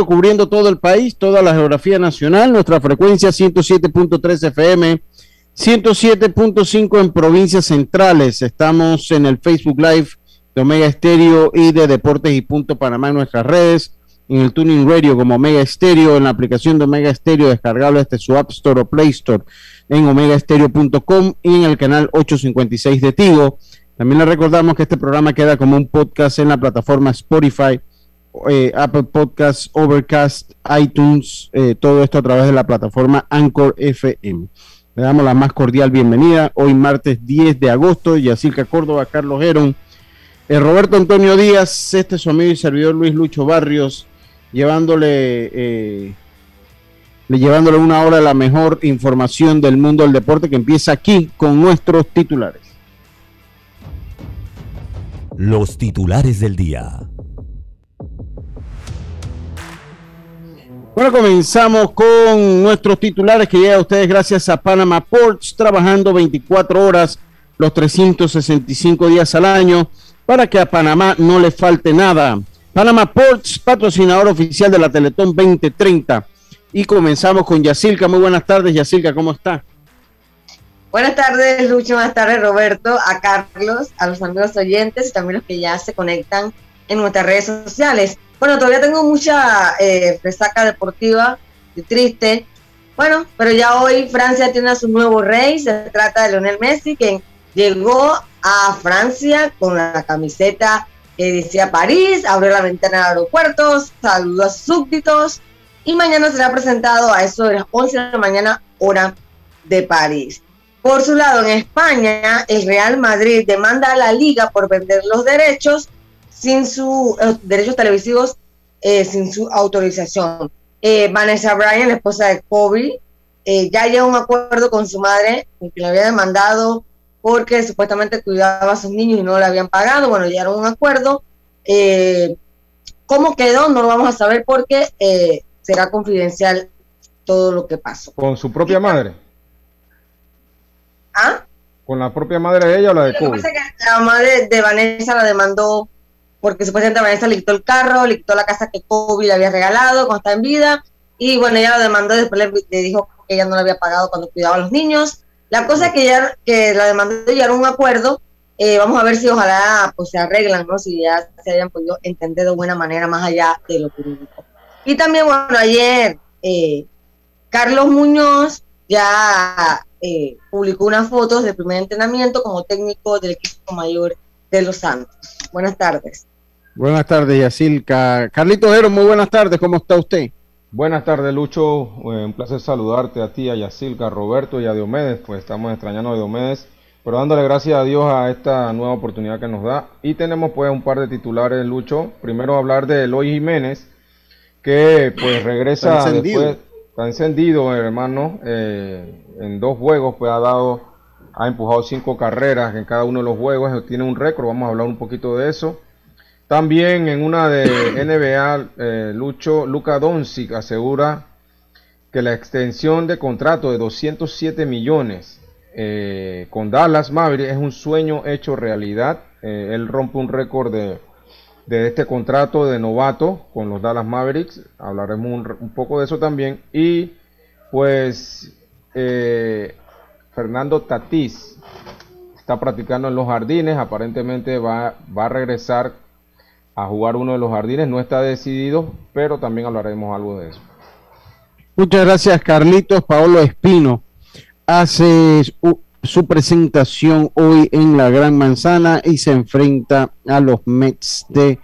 cubriendo todo el país, toda la geografía nacional, nuestra frecuencia 107.3 FM, 107.5 en provincias centrales. Estamos en el Facebook Live de Omega Estéreo y de Deportes y Punto Panamá en nuestras redes, en el Tuning Radio como Omega Estéreo, en la aplicación de Omega Estéreo descargable desde su App Store o Play Store en omegaestereo.com y en el canal 856 de Tigo. También le recordamos que este programa queda como un podcast en la plataforma Spotify eh, Apple Podcasts, Overcast, iTunes, eh, todo esto a través de la plataforma Anchor FM. Le damos la más cordial bienvenida. Hoy martes 10 de agosto, Yacirca Córdoba, Carlos Herón, eh, Roberto Antonio Díaz, este es su amigo y servidor Luis Lucho Barrios, llevándole, llevándole una hora de la mejor información del mundo del deporte que empieza aquí con nuestros titulares. Los titulares del día. Bueno, comenzamos con nuestros titulares que llega a ustedes gracias a Panama Ports, trabajando 24 horas los 365 días al año para que a Panamá no le falte nada. Panama Ports, patrocinador oficial de la Teletón 2030. Y comenzamos con Yacilca. Muy buenas tardes, Yacilca, ¿cómo está? Buenas tardes, Lucho. Buenas tardes, Roberto, a Carlos, a los amigos oyentes y también los que ya se conectan en nuestras redes sociales. Bueno, todavía tengo mucha eh, resaca deportiva y triste. Bueno, pero ya hoy Francia tiene a su nuevo rey. Se trata de Lionel Messi, quien llegó a Francia con la camiseta que decía París, abrió la ventana del aeropuerto, saludó a sus súbditos y mañana será presentado a eso de las 11 de la mañana, hora de París. Por su lado, en España, el Real Madrid demanda a la liga por vender los derechos sin sus eh, derechos televisivos, eh, sin su autorización. Eh, Vanessa Bryan, la esposa de Kobe, ya llegó a un acuerdo con su madre, que le había demandado porque supuestamente cuidaba a sus niños y no le habían pagado. Bueno, llegaron a un acuerdo. ¿Cómo quedó? No lo vamos a saber porque será confidencial todo lo que pasó. ¿Con su propia madre? ¿Ah? ¿Con la propia madre de ella o la de Kobe? la madre de Vanessa la demandó porque supuestamente Vanessa le quitó el carro, le la casa que Kobe le había regalado cuando estaba en vida, y bueno, ella lo demandó, después le, dijo que ella no le había pagado cuando cuidaba a los niños. La cosa es que ya que la demandó llegaron a un acuerdo, eh, vamos a ver si ojalá pues se arreglan, ¿no? Si ya se hayan podido entender de buena manera más allá de lo jurídico. Y también, bueno, ayer eh, Carlos Muñoz ya eh, publicó unas fotos del primer entrenamiento como técnico del equipo mayor de los Santos. Buenas tardes. Buenas tardes, Yacilca. Carlito muy buenas tardes, ¿cómo está usted? Buenas tardes, Lucho. Eh, un placer saludarte a ti, a Yacilca, a Roberto y a Diomedes, pues estamos extrañando a Diomedes, pero dándole gracias a Dios a esta nueva oportunidad que nos da. Y tenemos pues un par de titulares, Lucho. Primero hablar de Eloy Jiménez, que pues regresa está encendido, después, está encendido hermano, eh, en dos juegos, pues ha dado, ha empujado cinco carreras en cada uno de los juegos, tiene un récord, vamos a hablar un poquito de eso. También en una de NBA, eh, Lucho, Luca Doncic asegura que la extensión de contrato de 207 millones eh, con Dallas Mavericks es un sueño hecho realidad. Eh, él rompe un récord de, este contrato de novato con los Dallas Mavericks. Hablaremos un, poco de eso también. Y pues Fernando Tatís está practicando en los jardines. Aparentemente va, va a regresar a jugar uno de los jardines. No está decidido, pero también hablaremos algo de eso. Muchas gracias, Carlitos. Paolo Espino hace su, presentación hoy en la Gran Manzana y se enfrenta a los Mets de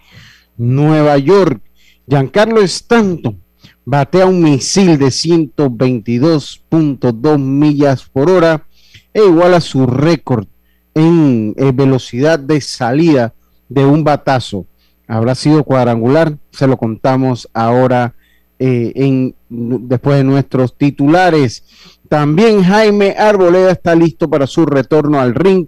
Nueva York. Giancarlo Stanton batea un misil de 122.2 millas por hora e igual a su récord en velocidad de salida de un batazo habrá sido cuadrangular, se lo contamos ahora eh, en, después de nuestros titulares. También Jaime Arboleda está listo para su retorno al ring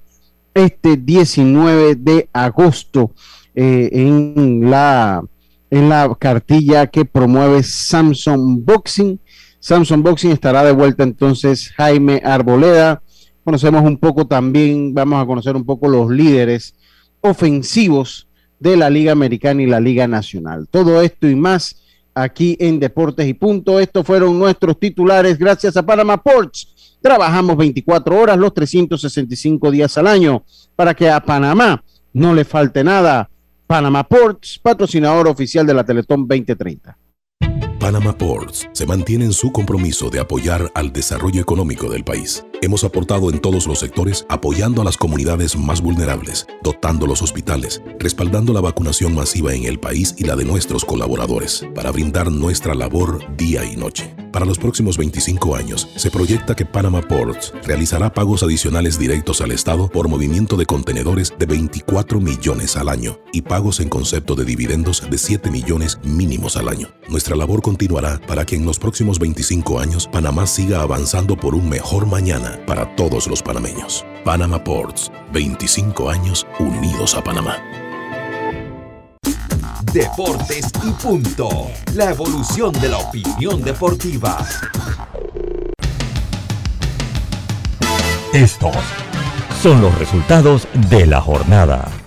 este 19 de agosto eh, en, la, en la cartilla que promueve Samsung Boxing. Samsung Boxing estará de vuelta entonces Jaime Arboleda. Conocemos un poco también, vamos a conocer un poco los líderes ofensivos de la Liga Americana y la Liga Nacional. Todo esto y más aquí en Deportes y Punto. Estos fueron nuestros titulares gracias a Panama Ports. Trabajamos 24 horas los 365 días al año para que a Panamá no le falte nada. Panama Ports, patrocinador oficial de la Teletón 2030. Panama Ports se mantiene en su compromiso de apoyar al desarrollo económico del país. Hemos aportado en todos los sectores apoyando a las comunidades más vulnerables, dotando los hospitales, respaldando la vacunación masiva en el país y la de nuestros colaboradores, para brindar nuestra labor día y noche. Para los próximos 25 años, se proyecta que Panama Ports realizará pagos adicionales directos al Estado por movimiento de contenedores de 24 millones al año y pagos en concepto de dividendos de 7 millones mínimos al año. Nuestra labor continuará para que en los próximos 25 años Panamá siga avanzando por un mejor mañana para todos los panameños. Panama Ports, 25 años unidos a Panamá. Deportes y punto. La evolución de la opinión deportiva. Estos son los resultados de la jornada.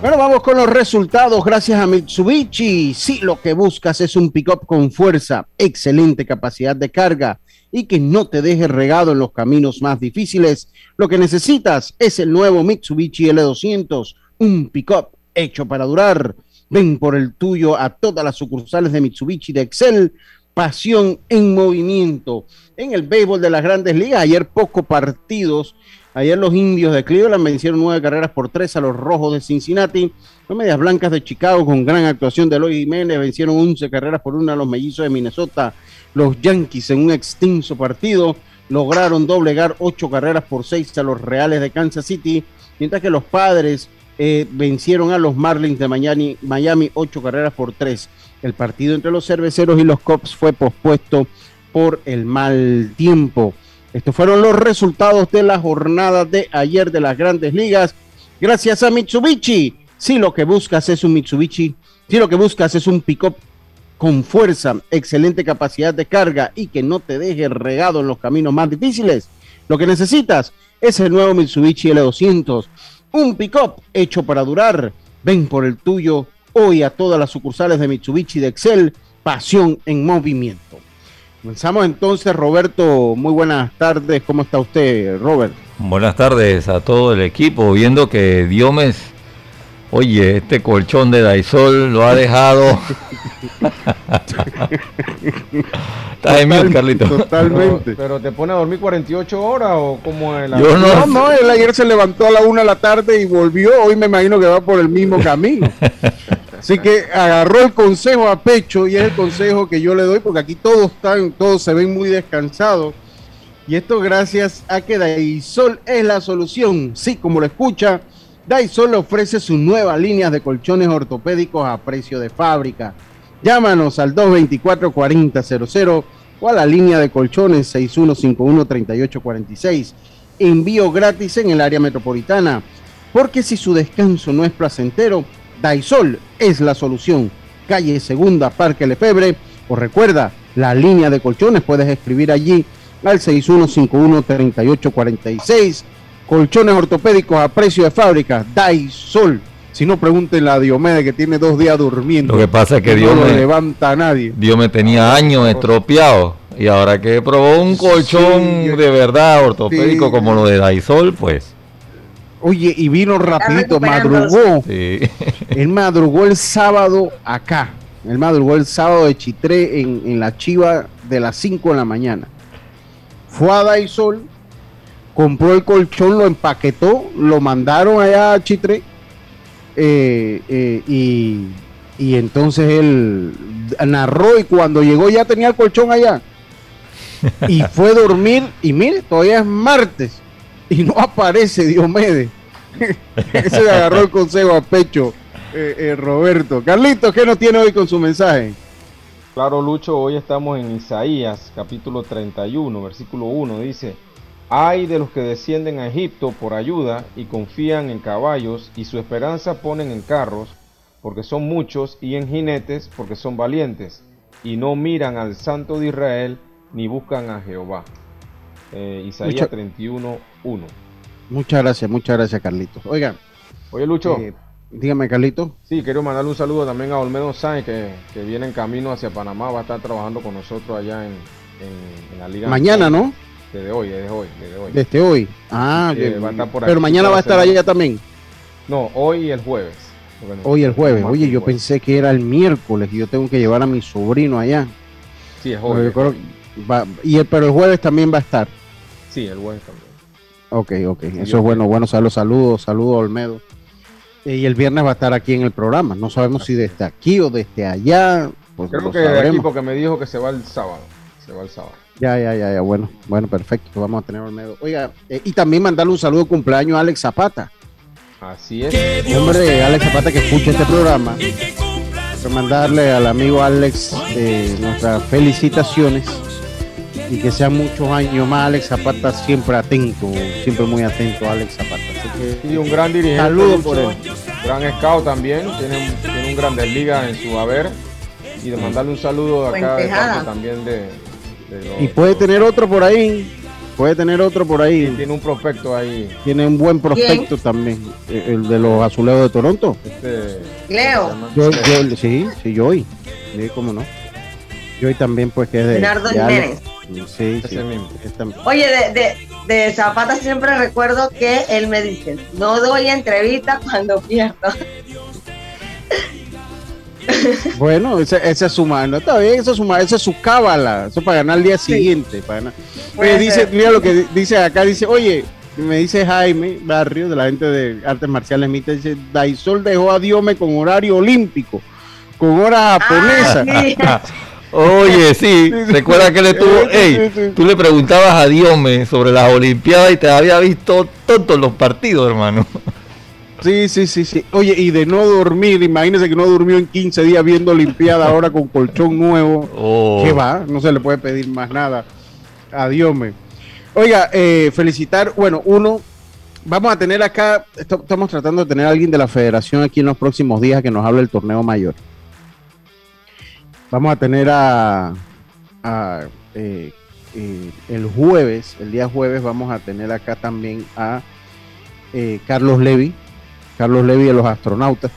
Bueno, vamos con los resultados. Gracias a Mitsubishi. Si lo que buscas es un pickup con fuerza, excelente capacidad de carga y que no te deje regado en los caminos más difíciles, lo que necesitas es el nuevo Mitsubishi L200, un pickup hecho para durar. Ven por el tuyo a todas las sucursales de Mitsubishi de Excel. Pasión en movimiento. En el béisbol de las grandes ligas, ayer pocos partidos Ayer los indios de Cleveland vencieron nueve carreras por tres a los rojos de Cincinnati. Los medias blancas de Chicago, con gran actuación de Eloy Jiménez, vencieron once carreras por una a los mellizos de Minnesota. Los Yankees, en un extenso partido, lograron doblegar ocho carreras por seis a los Reales de Kansas City, mientras que los padres eh, vencieron a los Marlins de Miami, Miami ocho carreras por tres. El partido entre los cerveceros y los Cops fue pospuesto por el mal tiempo. Estos fueron los resultados de la jornada de ayer de las grandes ligas. Gracias a Mitsubishi. Si lo que buscas es un Mitsubishi, si lo que buscas es un pick-up con fuerza, excelente capacidad de carga y que no te deje regado en los caminos más difíciles, lo que necesitas es el nuevo Mitsubishi L200. Un pick-up hecho para durar. Ven por el tuyo hoy a todas las sucursales de Mitsubishi de Excel. Pasión en movimiento. Comenzamos entonces, Roberto. Muy buenas tardes. ¿Cómo está usted, Robert? Buenas tardes a todo el equipo. Viendo que Diomes, oye, este colchón de Daisol lo ha dejado. Estás en Carlito. Totalmente. Pero, te pone a dormir 48 horas o cómo es la. Yo no, no, no, él ayer se levantó a la una de la tarde y volvió. Hoy me imagino que va por el mismo camino. Así que agarró el consejo a pecho y es el consejo que yo le doy porque aquí todos están, todos se ven muy descansados. Y esto gracias a que Daisol es la solución. Sí, como lo escucha, Daisol ofrece sus nuevas líneas de colchones ortopédicos a precio de fábrica. Llámanos al 224-4000 o a la línea de colchones 6151-3846. Envío gratis en el área metropolitana. Porque si su descanso no es placentero, Daisol es la solución. Calle Segunda, Parque Lefebre. O recuerda, la línea de colchones puedes escribir allí al 6151-3846. Colchones ortopédicos a precio de fábrica. Daisol. Si no, pregúntenle a Diomedes que tiene dos días durmiendo. Lo que pasa es que Dios no me, levanta a nadie. Dios me tenía años estropeado. Y ahora que probó un colchón de verdad ortopédico como lo de Daisol, pues Oye, y vino rapidito, madrugó. Sí. Él madrugó el sábado acá. Él madrugó el sábado de Chitré en, la chiva de las 5 de la mañana. Fue a Daisol, compró el colchón, lo empaquetó, lo mandaron allá a Chitré. Eh, eh, y, y entonces él narró y cuando llegó ya tenía el colchón allá. Y fue a dormir y mire, todavía es martes y no aparece Diomedes. Ese le agarró el consejo a pecho, eh, eh, Roberto. Carlitos, ¿qué nos tiene hoy con su mensaje? Claro, Lucho, hoy estamos en Isaías, capítulo 31, versículo 1. Dice, hay de los que descienden a Egipto por ayuda y confían en caballos y su esperanza ponen en carros, porque son muchos, y en jinetes, porque son valientes, y no miran al Santo de Israel ni buscan a Jehová. Eh, Isaías 31, 1. Muchas gracias, muchas gracias, Carlitos. Oiga. Oye, Lucho. Eh, dígame, Carlitos. Sí, quiero mandarle un saludo también a Olmedo Sáenz, que, que, viene en camino hacia Panamá. Va a estar trabajando con nosotros allá en, la Liga. Mañana, ¿no? Desde hoy, desde hoy, desde hoy. Desde hoy. Ah, pero mañana va a estar allá también. No, hoy y el jueves. hoy el jueves. Oye, yo pensé que era el miércoles y yo tengo que llevar a mi sobrino allá. Sí, es hoy. y el, pero el jueves también va a estar. Sí, el jueves también. Ok, ok. Eso es bueno. Bueno, saludos, saludos, saludos, Olmedo. Eh, y el viernes va a estar aquí en el programa. No sabemos si desde aquí o desde allá. Pues Creo que de aquí porque me dijo que se va el sábado. Se va el sábado. Ya, ya, ya, ya. Bueno, bueno, perfecto. Vamos a tener Olmedo. Oiga, eh, y también mandarle un saludo de cumpleaños a Alex Zapata. Así es. Hombre, Alex Zapata que escucha este programa. Mandarle al amigo Alex eh, nuestras felicitaciones y que sean muchos años más. Alex Zapata siempre atento, siempre muy atento a Alex Zapata. y un gran dirigente. Saludos por él. Gran scout también, tiene, un Grandes Ligas en su haber. Y de mandarle un saludo de acá de parte también de, Y puede tener otro por ahí, Puede tener otro por ahí. tiene un prospecto ahí. Tiene un buen prospecto también. El de los azulejos de Toronto. Este, Leo. Yo, sí, sí, yo hoy. Sí, cómo no. Yo hoy también, pues, que es de. Leonardo Jiménez. Sí, sí. Oye, de, de, de, Zapata siempre recuerdo que él me dice: No doy entrevista cuando pierdo. Bueno, esa, esa es su mano, está bien, esa es su esa es su cábala, eso para ganar el día siguiente. Para dice, mira lo que dice acá, dice, oye, me dice Jaime Barrio, de la gente de artes marciales mixtas, dice, Daisol dejó a Diome con horario olímpico, con hora ah, japonesa. Oye, sí, recuerda que le tuvo, ey, tú le preguntabas a Diome sobre las Olimpiadas y te había visto todos los partidos, hermano. Sí, sí, sí, sí. Oye, y de no dormir, imagínese que no durmió en 15 días viendo Olimpiada ahora con colchón nuevo. Oh. ¿Qué va? No se le puede pedir más nada. Adiós, me. Oiga, eh, felicitar, bueno, uno, vamos a tener acá, estamos tratando de tener a alguien de la federación aquí en los próximos días que nos hable del torneo mayor. Vamos a tener a, eh, eh, el jueves, el día jueves vamos a tener acá también a Carlos Levy, Carlos Levy de los astronautas.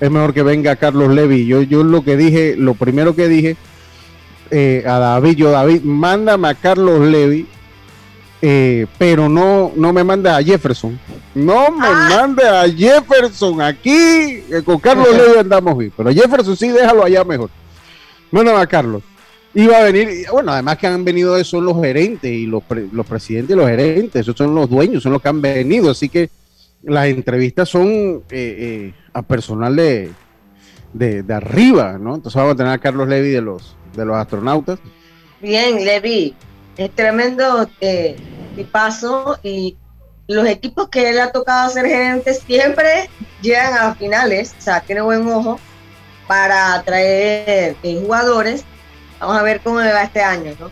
Es mejor que venga Carlos Levy. Yo, yo lo que dije, lo primero que dije eh, a David, yo David, mándame a Carlos Levy, eh, pero no, no me mande a Jefferson. No me ah. mande a Jefferson aquí. Eh, con Carlos Levy andamos bien. Pero Jefferson sí, déjalo allá mejor. Mándame a Carlos. Iba a venir, bueno, además que han venido esos son los gerentes y los, los presidentes y los gerentes, esos son los dueños, son los que han venido. Así que las entrevistas son eh, eh, a personal de, de, arriba, ¿no? Entonces vamos a tener a Carlos Levy de los, de los astronautas. Bien, Levy, es tremendo eh, paso y los equipos que él ha tocado ser gerente siempre llegan a finales, o sea, tiene buen ojo para atraer eh, jugadores. Vamos a ver cómo le va este año, ¿no?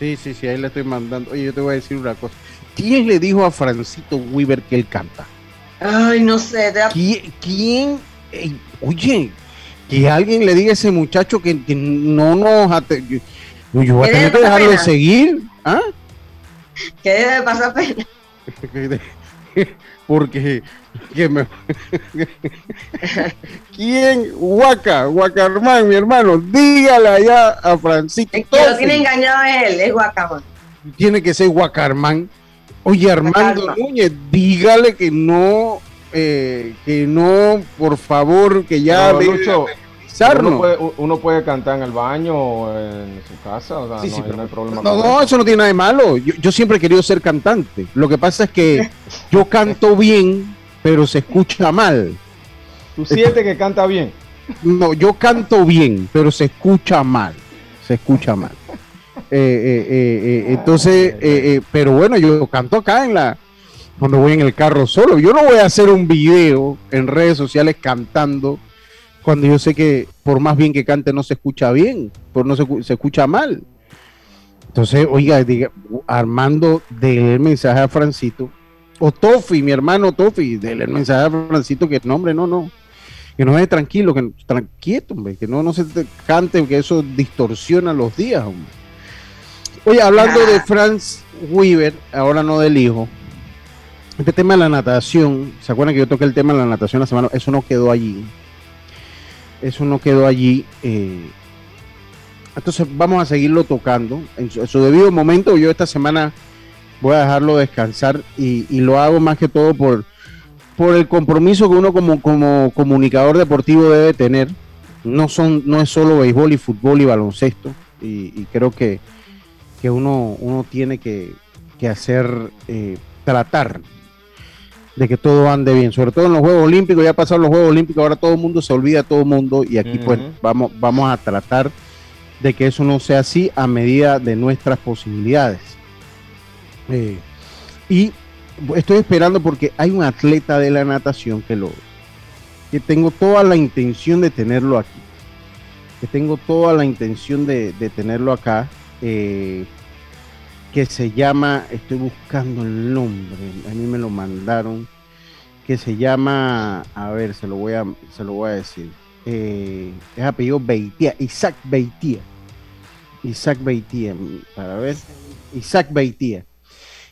Sí, sí, sí, ahí le estoy mandando. Oye, yo te voy a decir una cosa. ¿Quién le dijo a Francito Weaver que él canta? Ay, no sé. ¿Quién? oye, que alguien le diga a ese muchacho que, no nos... Yo, yo voy a tener que dejarlo de seguir. ¿Ah? Que debe pasar pena. Porque me... ¿Quién? Huaca, Huacarmán, mi hermano, dígale allá a Francisco. Que lo tiene engañado él, es Huacarmán. Tiene que ser Huacarmán. Oye, Armando Núñez, dígale que no, eh, que no, por favor, que ya no, uno, puede, uno puede, cantar en el baño o en su casa, o sea, no, hay problema. No, no, eso no tiene nada de malo. Yo, siempre he querido ser cantante. Lo que pasa es que yo canto bien, pero se escucha mal. ¿Tú sientes que canta bien? No, yo canto bien, pero se escucha mal. Se escucha mal. Eh, eh, eh, entonces, pero bueno, yo canto acá en la, cuando voy en el carro solo. Yo no voy a hacer un video en redes sociales cantando cuando yo sé que por más bien que cante no se escucha bien, por no se, se escucha mal. Entonces, oiga, diga, Armando, déle el mensaje a Francito, o Tofi, mi hermano Tofi, déle el mensaje a Francito que no, hombre, no, no, que no esté tranquilo, que tranquilo, hombre, que no, no se cante, que eso distorsiona los días, hombre. Oye, hablando de Franz Weaver, ahora no del hijo, este tema de la natación, ¿se acuerdan que yo toqué el tema de la natación la semana? Eso no quedó allí. Eso no quedó allí. Eh, entonces vamos a seguirlo tocando en su, debido momento. Yo esta semana voy a dejarlo descansar y, lo hago más que todo por, por el compromiso que uno como, como comunicador deportivo debe tener. No, son, no es solo béisbol y fútbol y baloncesto. Y, creo que, que uno, uno tiene que, hacer, eh, tratar de que todo ande bien, sobre todo en los Juegos Olímpicos, ya pasaron los Juegos Olímpicos, ahora todo el mundo se olvida, todo el mundo, y aquí pues vamos, vamos a tratar de que eso no sea así a medida de nuestras posibilidades. Y estoy esperando porque hay un atleta de la natación que lo que tengo toda la intención de tenerlo aquí. Que tengo toda la intención de, tenerlo acá. Eh, que se llama, estoy buscando el nombre, a mí me lo mandaron, que se llama, a ver, se lo voy a, se lo voy a decir eh, es apellido Beitía, Isaac Beitía. Isaac Beitía, para ver, Isaac Beitía.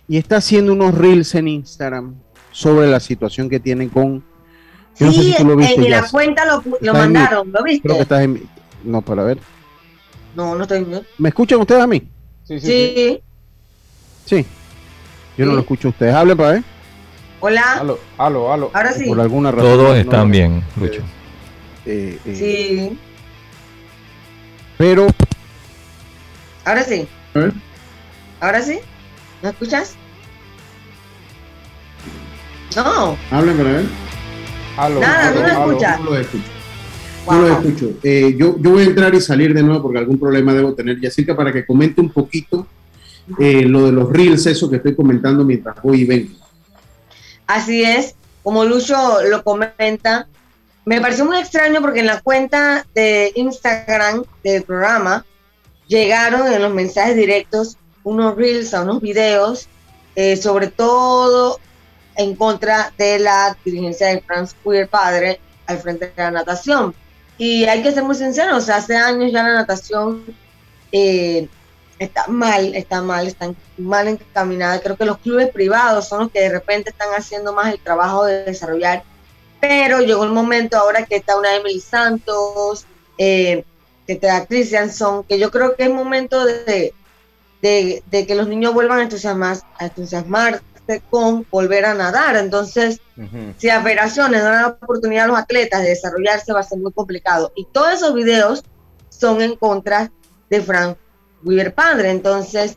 Y está haciendo unos reels en Instagram sobre la situación que tienen con... sí, en la cuenta lo, mandaron, ¿lo viste? Creo que estás en... No, para ver. No, no estoy ¿Me escuchan ustedes a mí? Sí, sí. Sí. Yo no lo escucho a ustedes. Hablen para ver. Hola. Aló, aló, aló. Ahora sí. Por alguna razón. Todos están bien, Lucho. Eh, eh, sí. Pero. Ahora sí. ¿Ahora sí? ¿No escuchas? No. Hablen para ver. Nada, no lo escuchas. No lo escucho. No lo escucho. Eh, yo, yo voy a entrar y salir de nuevo porque algún problema debo tener. Yacirca, para que comente un poquito lo de los reels, eso que estoy comentando mientras voy y vengo. Así es, como Lucho lo comenta, me pareció muy extraño porque en la cuenta de Instagram del programa llegaron en los mensajes directos unos reels, a unos videos, eh, sobre todo en contra de la dirigencia de Franz Queer padre al frente de la natación. Y hay que ser muy sinceros, hace años ya la natación eh, está mal, está mal, está mal encaminada. Creo que los clubes privados son los que de repente están haciendo más el trabajo de desarrollar pero llegó el momento ahora que está una Emily Santos, eh, que está Christian Son, que yo creo que es momento de, de, que los niños vuelvan a, entusiasmar, a entusiasmarse con volver a nadar. Entonces, si a federaciones dan la oportunidad a los atletas de desarrollarse, va a ser muy complicado. Y todos esos videos son en contra de Frank Weaver padre. Entonces,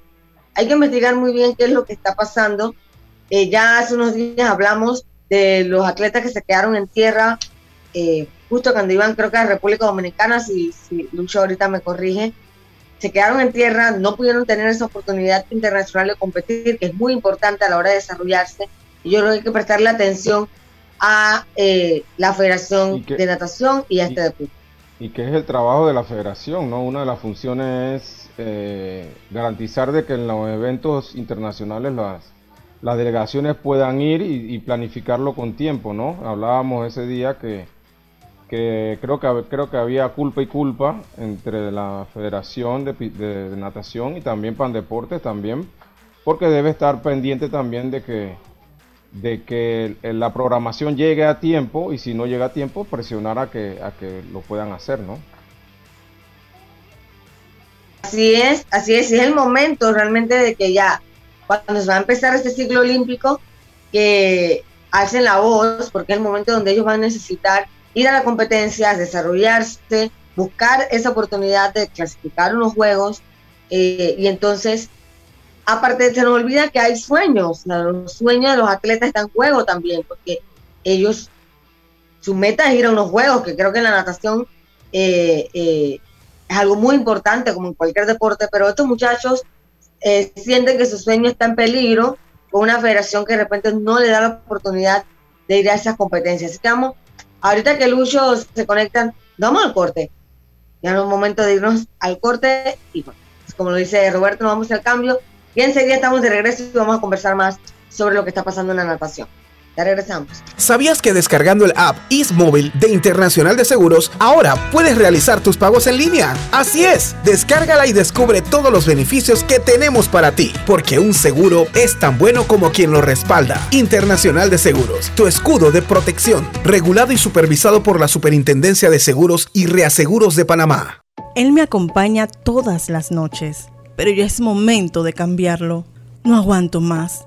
hay que investigar muy bien qué es lo que está pasando. Eh, ya hace unos días hablamos de los atletas que se quedaron en tierra, eh, justo cuando iban, creo que a República Dominicana, si, si Lucho ahorita me corrige, se quedaron en tierra, no pudieron tener esa oportunidad internacional de competir, que es muy importante a la hora de desarrollarse. Y yo creo que hay que prestarle atención a eh, la Federación de Natación y a este deporte. Y que es el trabajo de la federación, ¿no? Una de las funciones es eh, garantizar de que en los eventos internacionales las, las delegaciones puedan ir y, planificarlo con tiempo, ¿no? Hablábamos ese día que, que creo que creo que había culpa y culpa entre la Federación de, Natación y también Pandeportes también, porque debe estar pendiente también de que de que la programación llegue a tiempo y si no llega a tiempo presionar a que a que lo puedan hacer, ¿no? Así es, así es, es el momento realmente de que ya cuando se va a empezar este ciclo olímpico, que hacen la voz, porque es el momento donde ellos van a necesitar ir a la competencia, desarrollarse, buscar esa oportunidad de clasificar unos juegos, eh, y entonces, aparte se nos olvida que hay sueños, los sueños de los atletas están en juego también, porque ellos, su meta es ir a unos juegos, que creo que en la natación eh, eh, es algo muy importante, como en cualquier deporte, pero estos muchachos sienten que su sueño está en peligro con una federación que de repente no le da la oportunidad de ir a esas competencias. Así que vamos, ahorita que Lucho se conectan, vamos al corte. Ya es un momento de irnos al corte y pues, como lo dice Roberto, nos vamos al cambio y enseguida estamos de regreso y vamos a conversar más sobre lo que está pasando en la natación. Ya regresamos. ¿Sabías que descargando el app Móvil de Internacional de Seguros, ahora puedes realizar tus pagos en línea? Así es, descárgala y descubre todos los beneficios que tenemos para ti, porque un seguro es tan bueno como quien lo respalda. Internacional de Seguros, tu escudo de protección, regulado y supervisado por la Superintendencia de Seguros y Reaseguros de Panamá. Él me acompaña todas las noches, pero ya es momento de cambiarlo. No aguanto más.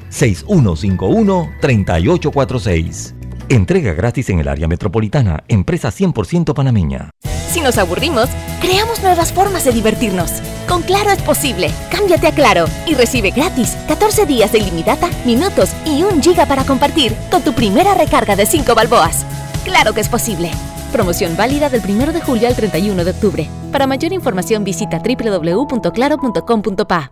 6151-3846. Entrega gratis en el área metropolitana. Empresa 100% panameña. Si nos aburrimos, creamos nuevas formas de divertirnos. Con Claro es posible. Cámbiate a Claro y recibe gratis 14 días de ilimitada, minutos y un giga para compartir con tu primera recarga de 5 balboas. Claro que es posible. Promoción válida del 1 de julio al 31 de octubre. Para mayor información visita www.claro.com.pa.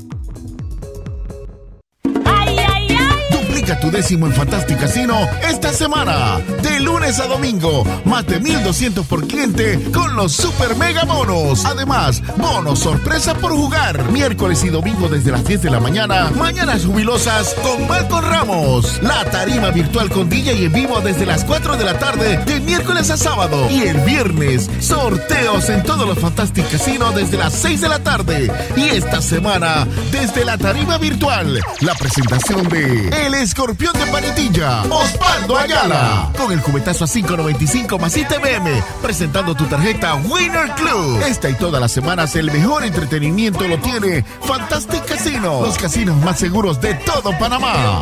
Tu décimo en Fantastic Casino esta semana. De lunes a domingo, más de 1200 por cliente con los super mega bonos. Además, bonos sorpresa por jugar. Miércoles y domingo desde las 10 de la mañana. Mañanas jubilosas con Marco Ramos. La tarima virtual con DJ y en vivo desde las 4 de la tarde de miércoles a sábado. Y el viernes, sorteos en todos los Fantastic Casino desde las 6 de la tarde. Y esta semana, desde la tarima virtual, la presentación de El Escorpión escorpión de Panetilla, Osvaldo Ayala. Con el cubetazo a 5.95 más ITBM, presentando tu tarjeta Winner Club. Esta y todas las semanas el mejor entretenimiento lo tiene Fantastic Casino, los casinos más seguros de todo Panamá.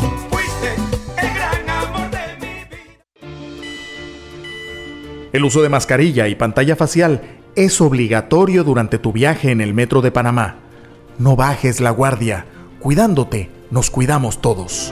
El uso de mascarilla y pantalla facial es obligatorio durante tu viaje en el metro de Panamá. No bajes la guardia. Cuidándote, nos cuidamos todos.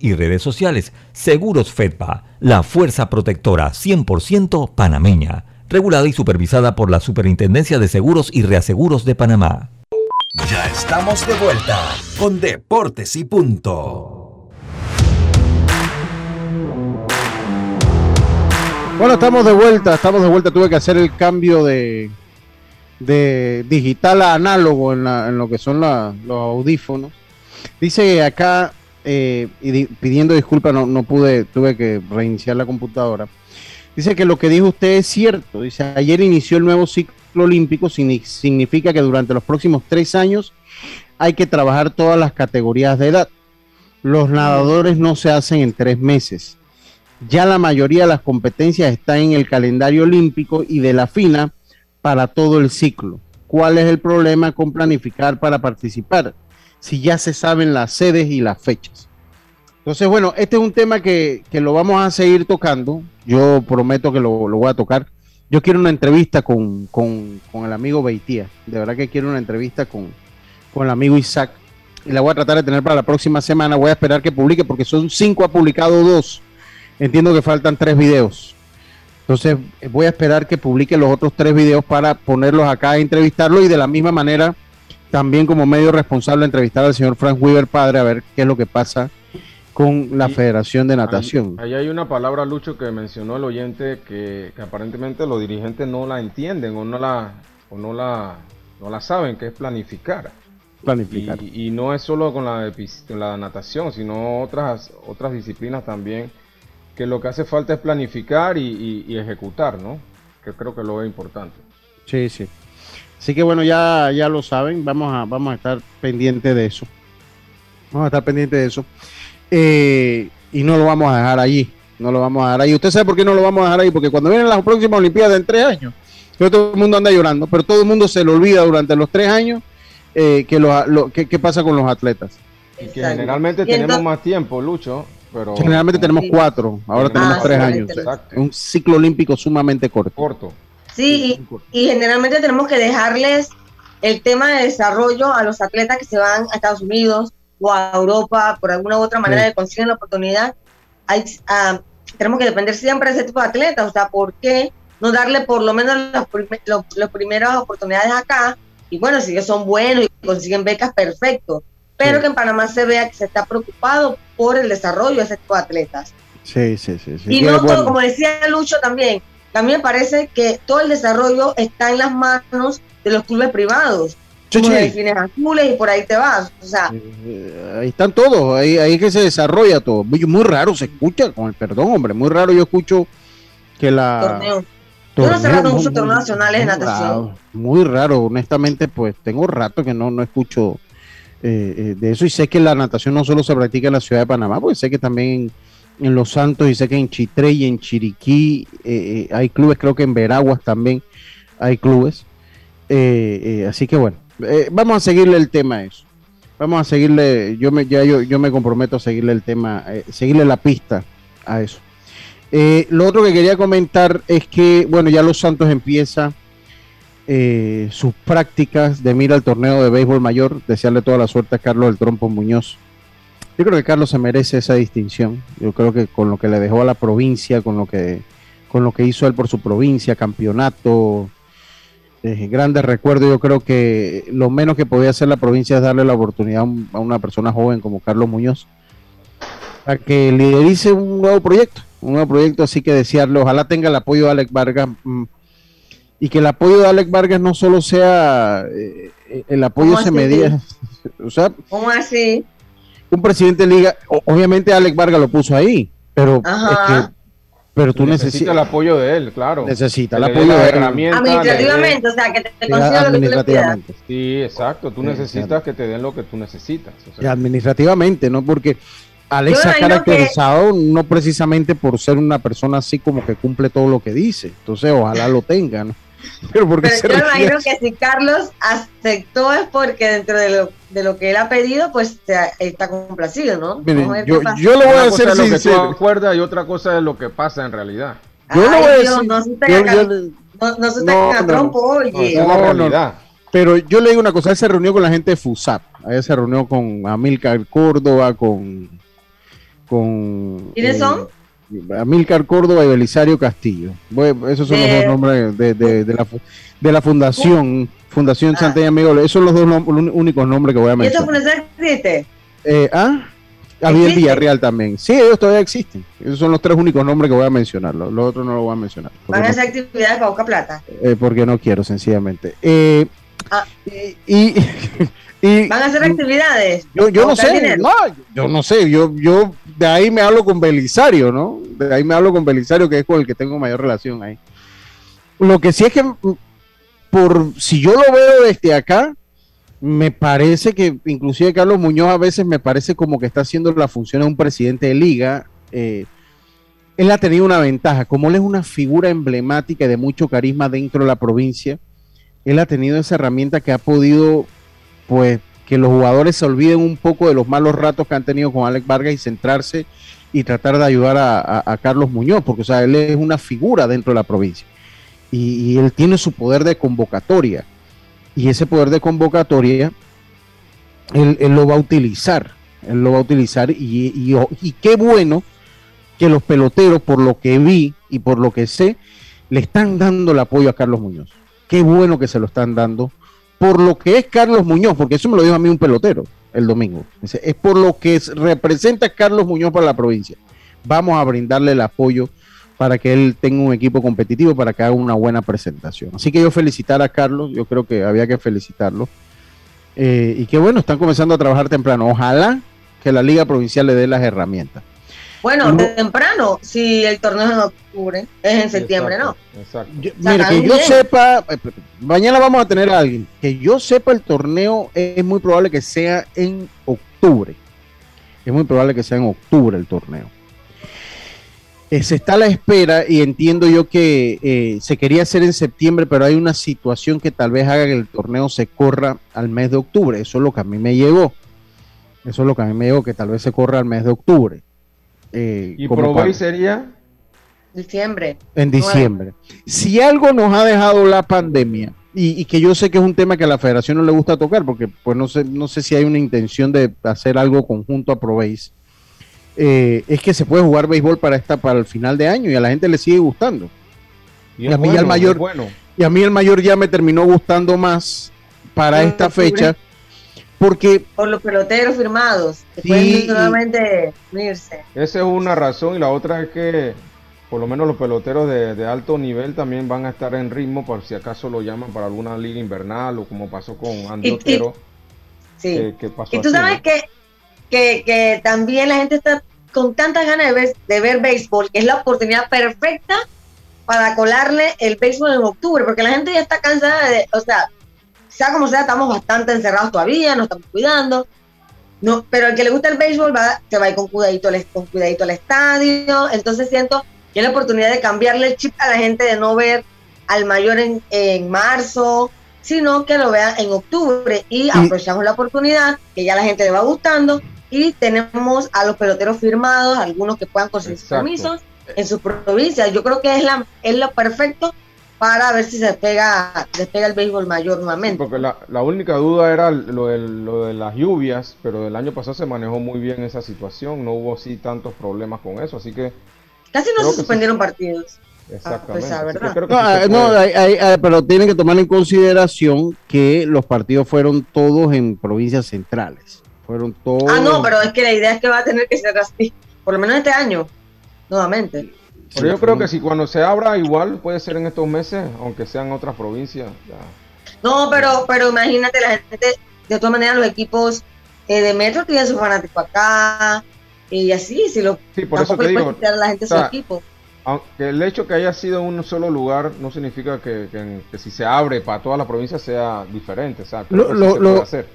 y redes sociales. Seguros Fedpa, la fuerza protectora 100% panameña, regulada y supervisada por la Superintendencia de Seguros y Reaseguros de Panamá. Ya estamos de vuelta con Deportes y Punto. Bueno, estamos de vuelta, estamos de vuelta. Tuve que hacer el cambio de, de digital a análogo en, en lo que son los audífonos. Dice acá eh, y pidiendo disculpas, no, no pude, tuve que reiniciar la computadora. Dice que lo que dijo usted es cierto. Dice, ayer inició el nuevo ciclo olímpico, significa que durante los próximos tres años hay que trabajar todas las categorías de edad. Los nadadores no se hacen en tres meses. Ya la mayoría de las competencias están en el calendario olímpico y de la FINA para todo el ciclo. ¿Cuál es el problema con planificar para participar? Si ya se saben las sedes y las fechas. Entonces, bueno, este es un tema que, lo vamos a seguir tocando. Yo prometo que lo, voy a tocar. Yo quiero una entrevista con, el amigo Beitía. De verdad que quiero una entrevista con, el amigo Isaac. Y la voy a tratar de tener para la próxima semana. Voy a esperar que publique porque son cinco, ha publicado dos. Entiendo que faltan tres videos. Entonces voy a esperar que publique los otros tres videos para ponerlos acá, entrevistarlo y de la misma manera también como medio responsable entrevistar al señor Frank Weaver padre a ver qué es lo que pasa con la Federación de Natación. Ahí, hay una palabra, Lucho, que mencionó el oyente que, aparentemente los dirigentes no la entienden o no la, o no la, no la saben, que es planificar. Planificar. Y, no es solo con la, la natación, sino otras, otras disciplinas también, que lo que hace falta es planificar y, y ejecutar, ¿no? Que creo que lo es importante. Sí, sí. Así que bueno, ya, ya lo saben, vamos a, vamos a estar pendientes de eso. Vamos a estar pendientes de eso. Eh, y no lo vamos a dejar allí. No lo vamos a dejar ahí. ¿Usted sabe por qué no lo vamos a dejar ahí? Porque cuando vienen las próximas Olimpiadas en tres años, todo el mundo anda llorando, pero todo el mundo se le olvida durante los tres años eh, que lo, qué pasa con los atletas. Y que generalmente tenemos más tiempo, Lucho. Pero generalmente tenemos cuatro, ahora tenemos tres años. Un ciclo olímpico sumamente corto. Corto. Sí, y, generalmente tenemos que dejarles el tema de desarrollo a los atletas que se van a Estados Unidos o a Europa por alguna u otra manera de conseguir la oportunidad. Hay, ah, tenemos que depender siempre de ese tipo de atletas. O sea, ¿por qué no darle por lo menos las primeras oportunidades acá? Y bueno, si ellos son buenos y consiguen becas, perfecto. Pero que en Panamá se vea que se está preocupado por el desarrollo de ese tipo de atletas. Sí, sí, sí. Y no todo, como decía Lucho también, también parece que todo el desarrollo está en las manos de los clubes privados. Como azules y por ahí te vas. O sea, eh, ahí están todos, ahí, ahí que se desarrolla todo. Muy, muy, raro se escucha, con el perdón, hombre, muy raro yo escucho que la. Torneo. Yo no sé muchos torneos nacionales de natación. muy raro, honestamente, pues tengo rato que no, no escucho eh, eh, de eso y sé que la natación no solo se practica en la ciudad de Panamá, pues sé que también en Los Santos y sé que en Chitré y en Chiriquí eh, eh, hay clubes, creo que en Veraguas también hay clubes. Eh, así que bueno, vamos a seguirle el tema a eso. Vamos a seguirle, yo me, ya yo, yo me comprometo a seguirle el tema, seguirle la pista a eso. lo otro que quería comentar es que, bueno, ya Los Santos empieza sus prácticas de mira al torneo de béisbol mayor. Desearle toda la suerte a Carlos El Trompo Muñoz yo creo que Carlos se merece esa distinción. Yo creo que con lo que le dejó a la provincia, con lo que, con lo que hizo él por su provincia, campeonato, eh, grandes recuerdos, yo creo que lo menos que podía hacer la provincia es darle la oportunidad a una persona joven como Carlos Muñoz a que liderice un nuevo proyecto, un nuevo proyecto, así que desearle, ojalá tenga el apoyo de Alex Vargas mm, y que el apoyo de Alex Vargas no solo sea eh, el apoyo se medía, o sea, ¿cómo así? Un presidente de liga, obviamente Alex Vargas lo puso ahí, pero pero tú necesitas el apoyo de él, claro. Necesita el apoyo de él. Administrativamente, o sea, que te consiga lo que tú Sí, exacto. Tú necesitas que te den lo que tú necesitas. administrativamente, ¿no? Porque Alex ha caracterizado no precisamente por ser una persona así como que cumple todo lo que dice. Entonces, ojalá lo tenga, ¿no? Pero, porque yo imagino que si Carlos aceptó es porque dentro de lo, de lo que él ha pedido, pues está complacido, ¿no? yo, yo, lo voy a decir lo que tú acuerdas y otra cosa es lo que pasa en realidad. Yo lo voy a decir. No se te no, trompo, oye. Pero yo le digo una cosa, él se reunió con la gente de FUSAP, ahí se reunió con Amilcar Córdoba, con... con ¿Quiénes eh, son? Amílcar Córdoba y Belisario Castillo. esos son los dos nombres de, la, de la fundación, Fundación ah. Santa Amigo. Esos son los dos únicos nombres que voy a mencionar. ¿Y eso fundación existe? Eh, ¿Ah? Había en Villarreal también. Sí, ellos todavía existen. Esos son los tres únicos nombres que voy a mencionar. Los, otros no los voy a mencionar. ¿Van a hacer actividades para buscar plata? Eh, porque no quiero, sencillamente. Eh, ah. y, ¿Van a hacer actividades? Yo, yo no sé, no, yo no sé, yo, yo de ahí me hablo con Belisario, ¿no? De ahí me hablo con Belisario, que es con el que tengo mayor relación ahí. Lo que sí es que, por si yo lo veo desde acá, me parece que inclusive Carlos Muñoz a veces me parece como que está haciendo la función de un presidente de liga. Eh, él ha tenido una ventaja, como él es una figura emblemática y de mucho carisma dentro de la provincia, él ha tenido esa herramienta que ha podido pues que los jugadores se olviden un poco de los malos ratos que han tenido con Alex Vargas y centrarse y tratar de ayudar a, Carlos Muñoz, porque o él es una figura dentro de la provincia. Y, él tiene su poder de convocatoria. Y ese poder de convocatoria él, lo va a utilizar, él lo va a utilizar y, y qué bueno que los peloteros, por lo que vi y por lo que sé, le están dando el apoyo a Carlos Muñoz. Qué bueno que se lo están dando por lo que es Carlos Muñoz, porque eso me lo dijo a mí un pelotero el domingo. Es por lo que es- representa Carlos Muñoz para la provincia. Vamos a brindarle el apoyo para que él tenga un equipo competitivo, para que haga una buena presentación. Así que yo felicitar a Carlos, yo creo que había que felicitarlo. Eh, y que bueno, están comenzando a trabajar temprano. Ojalá que la Liga Provincial le dé las herramientas. Bueno, temprano, si el torneo es en octubre, es en septiembre, ¿no? Exacto. Yo- sea, mira, que yo bien. sepa, eh, mañana vamos a tener a alguien, que yo sepa el torneo es muy probable que sea en octubre. Es muy probable que sea en octubre el torneo. Eh, se está a la espera y entiendo yo que eh, se quería hacer en septiembre, pero hay una situación que tal vez haga que el torneo se corra al mes de octubre. Eso es lo que a mí me llegó. Eso es lo que a mí me llegó, que tal vez se corra al mes de octubre. Eh, Y Provey sería Diciembre. en diciembre. Si algo nos ha dejado la pandemia, y, y que yo sé que es un tema que a la federación no le gusta tocar, porque pues no sé, no sé si hay una intención de hacer algo conjunto a Proveis, eh, es que se puede jugar béisbol para esta, para el final de año y a la gente le sigue gustando. y a mí bueno, el mayor- bueno. Y a mí el mayor ya me terminó gustando más para En esta fecha, porque Por los peloteros firmados, que Sí, pueden nuevamente unirse. Esa es una razón y la otra es que por lo menos los peloteros de, de alto nivel también van a estar en ritmo por si acaso lo llaman para alguna liga invernal o como pasó con Andy Otero, Sí. que, que pasó Y tú así, sabes ¿no? que, que, que también la gente está con tantas ganas de ver, de ver béisbol, que es la oportunidad perfecta para colarle el béisbol en octubre, porque la gente ya está cansada de, o sea, sea como sea, estamos bastante encerrados todavía, nos estamos cuidando. No, pero el que le gusta el béisbol va, se va a ir con cuidadito, al- con cuidadito al estadio. Entonces siento que es la oportunidad de cambiarle el chip a la gente de no ver al mayor en, en marzo, sino que lo vea en octubre y aprovechamos la oportunidad que ya la gente le va gustando y tenemos a los peloteros firmados, algunos que puedan conseguir sus permisos en sus provincias. Yo creo que es la es lo perfecto para ver si se pega, despega el béisbol mayor nuevamente. Porque la, la única duda era lo de, lo de las lluvias, pero el año pasado se manejó muy bien esa situación, no hubo así tantos problemas con eso, así que Casi no se suspendieron partidos. exactamente. pesar, así que ¿verdad? creo que No, sí se no, puede. hay- hay- hay- pero tienen que tomar en consideración que los partidos fueron todos en provincias centrales. Fueron todos. Ah, no, pero es que la idea es que va a tener que ser así, por lo menos este año, nuevamente. Pero yo creo que si cuando se abra igual puede ser en estos meses, aunque sean otras provincias. ya. No, pero, pero imagínate la gente, de todas maneras los equipos eh, de Metro tienen su fanático acá, y así, si lo Sí, por eso te digo, quitar a la gente o sea, su equipo. Aunque el hecho que haya sido en un solo lugar no significa que, que- que si se abre para todas las provincias sea diferente. O sea, Lo- que sí lo- se lo- puede hacer.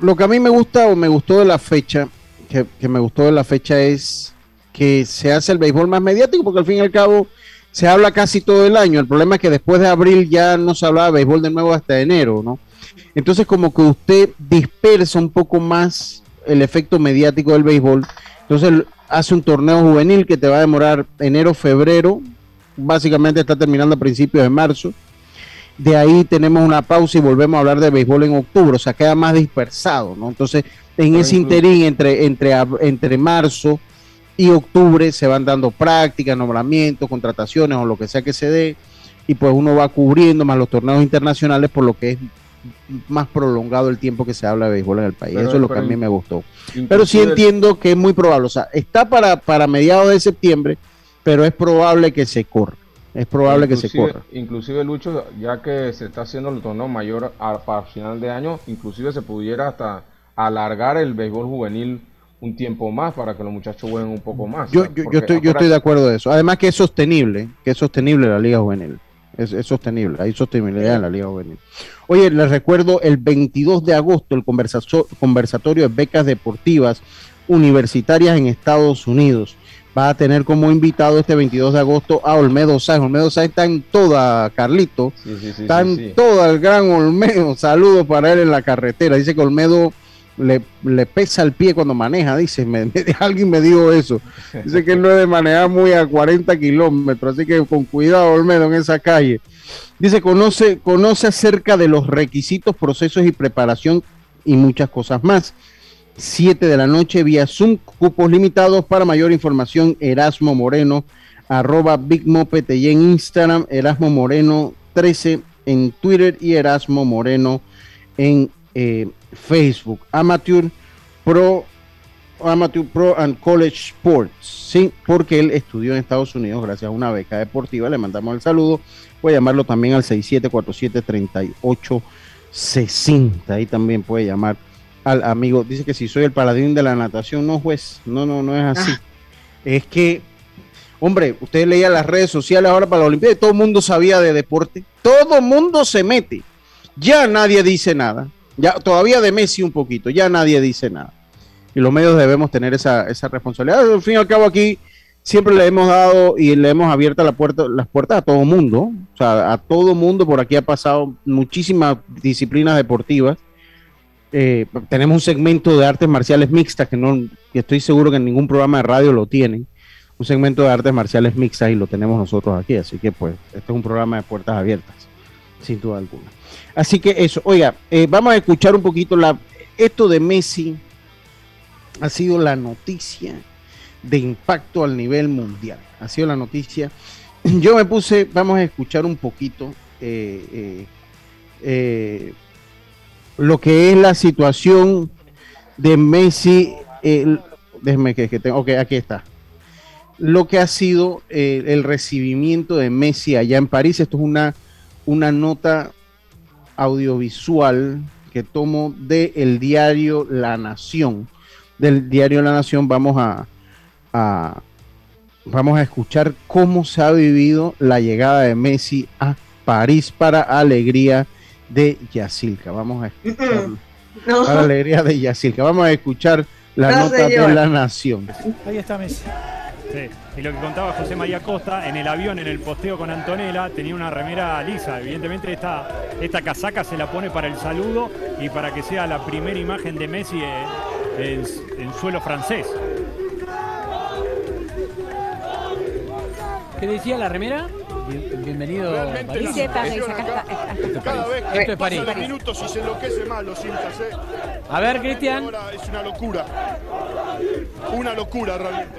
Lo que a mí me gusta o me gustó de la fecha, que, que me gustó de la fecha es que se hace el béisbol más mediático, porque al fin y al cabo se habla casi todo el año. El problema es que después de abril ya no se hablaba de béisbol de nuevo hasta enero, ¿no? Entonces como que usted dispersa un poco más el efecto mediático del béisbol. Entonces hace un torneo juvenil que te va a demorar enero, febrero, básicamente está terminando a principios de marzo. De ahí tenemos una pausa y volvemos a hablar de béisbol en octubre, o sea, queda más dispersado, ¿no? Entonces, en ese interín entre, entre, entre marzo y octubre se van dando prácticas, nombramientos, contrataciones o lo que sea que se dé, y pues uno va cubriendo más los torneos internacionales, por lo que es más prolongado el tiempo que se habla de béisbol en el país. Pero- Eso es lo que a mí me gustó. Pero sí entiendo que es muy probable, o sea, está para, para mediados de septiembre, pero es probable que se corra. Es probable que se corra. Inclusive Lucho, ya que se está haciendo el torneo mayor a- para final de año, inclusive se pudiera hasta alargar el béisbol juvenil un tiempo más para que los muchachos jueguen un poco más. Yo, yo, estoy, yo estoy de acuerdo de eso. Además que es sostenible, que es sostenible la Liga Juvenil. Es, es sostenible, hay sostenibilidad en la Liga Juvenil. Oye, les recuerdo el 22 de agosto el conversatorio de becas deportivas universitarias en Estados Unidos. Va a tener como invitado este 22 de agosto a Olmedo Sáenz. Olmedo Sáenz está en toda, Carlito. Sí, sí, sí, está en toda el gran Olmedo. Saludos para él en la carretera. Dice que Olmedo le, pesa el pie cuando maneja. Dice, me- me- alguien me dijo eso. Dice que él no debe manejar muy a 40 kilómetros. Así que con cuidado, Olmedo, en esa calle. Dice, conoce, conoce acerca de los requisitos, procesos y preparación y muchas cosas más. 7 de la noche vía Zoom, cupos limitados. Para mayor información, Erasmo Moreno, arroba Big Mopete y en Instagram, Erasmo Moreno 13 en Twitter y Erasmo Moreno en eh, Facebook. Amateur Pro Amateur Pro and College Sports, sí, porque él estudió en Estados Unidos gracias a una beca deportiva. Le mandamos el saludo. Puede llamarlo también al 6747-3860. Ahí también puede llamar al amigo. Dice que si soy el paladín de la natación, no, juez. No, no, no es así. Ah. Es que, hombre, usted leía las redes sociales ahora para la Olimpiada y todo el mundo sabía de deporte. Todo el mundo se mete. Ya nadie dice nada. Ya todavía de Messi un poquito. Ya nadie dice nada y los medios debemos tener esa, esa responsabilidad. Al fin y al cabo aquí siempre le hemos dado y le hemos abierto la puerta, las puertas a todo mundo, o sea, a todo mundo por aquí ha pasado muchísimas disciplinas deportivas. Eh, tenemos un segmento de artes marciales mixtas que no que estoy seguro que en ningún programa de radio lo tienen. Un segmento de artes marciales mixtas y lo tenemos nosotros aquí. Así que pues este es un programa de puertas abiertas, sin duda alguna. Así que eso, oiga, eh, vamos a escuchar un poquito la, esto de Messi ha sido la noticia de impacto al nivel mundial. Ha sido la noticia. Yo me puse, vamos a escuchar un poquito eh, eh, lo que es la situación de Messi. Déjeme que, que tengo, ok, aquí está. Lo que ha sido el recibimiento de Messi allá en París. Esto es una, una nota audiovisual que tomo del el diario La Nación del diario La Nación vamos a, a, vamos a escuchar cómo se ha vivido la llegada de Messi a París para alegría de Yacilca. Vamos a escuchar No. para alegría de Yacilca. Vamos a escuchar la No, nota señor. de La Nación. Ahí está Messi. Y lo que contaba José María Costa, en el avión, en el posteo con Antonella, tenía una remera lisa. Evidentemente esta, esta casaca se la pone para el saludo y para que sea la primera imagen de Messi en, en- en suelo francés. ¿Qué decía la remera? Bien- bienvenido a París. Dice París, acá acá. Cada vez que Esto es París. pasan los minutos y se enloquece más los hinchas, ¿eh? A ver, Cristian. Es una locura. Una locura realmente.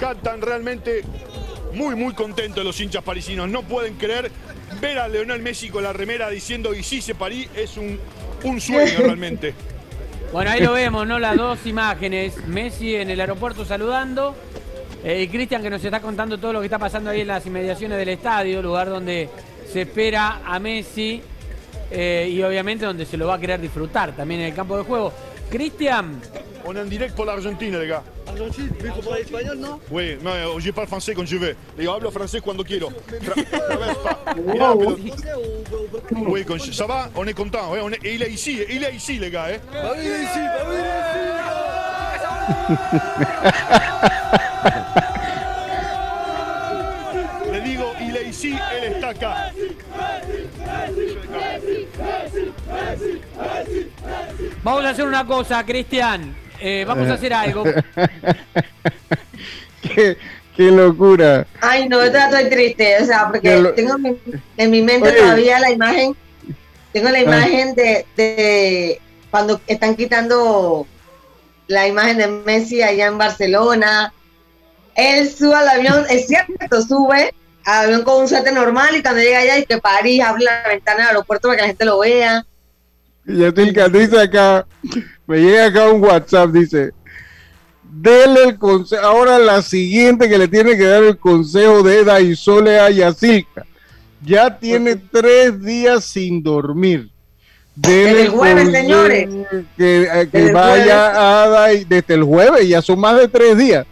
Cantan realmente muy, muy contentos los hinchas parisinos. No pueden creer ver a Leonel Messi con la remera diciendo y sí se París es un, un sueño realmente. Bueno, ahí lo vemos, ¿no? Las dos imágenes. Messi en el aeropuerto saludando. eh, y Cristian que nos está contando todo lo que está pasando ahí en las inmediaciones del estadio, lugar donde se espera a Messi eh, y obviamente donde se lo va a querer disfrutar también en el campo de juego. Cristian. On est en direct pour l'Argentine, les gars. Argentine, mais il faut parler espagnol, non Oui, mais euh, je parle français quand je veux. Les gars, hablo français pas. Mirá, pero- Oui, quand je- ça va, on est content. ouais, on est- et il est ici, il est ici, les gars. Eh. Bah oui, il est ici, bah oui, il est Le digo, il est ici, él está acá. Vamos a hacer una cosa, Cristian. Eh, vamos a hacer algo. qué, qué locura. Ay, no, yo estoy triste, o sea, porque lo- tengo en mi, en mi mente Oye. todavía la imagen, tengo la Ah. imagen de, de cuando están quitando la imagen de Messi allá en Barcelona. Él sube al avión, es cierto, sube al avión con un suéter normal y cuando llega allá y que París abre la ventana del aeropuerto para que la gente lo vea. Yatilka dice acá, me llega acá un WhatsApp, dice, dele el consejo, ahora la siguiente que le tiene que dar el consejo de Daisole a Yacilca. Ya tiene tres días sin dormir. Dele Desde el jueves, señores. Que, eh, que Desde el vaya a Dai- desde el jueves, ya son más de tres días.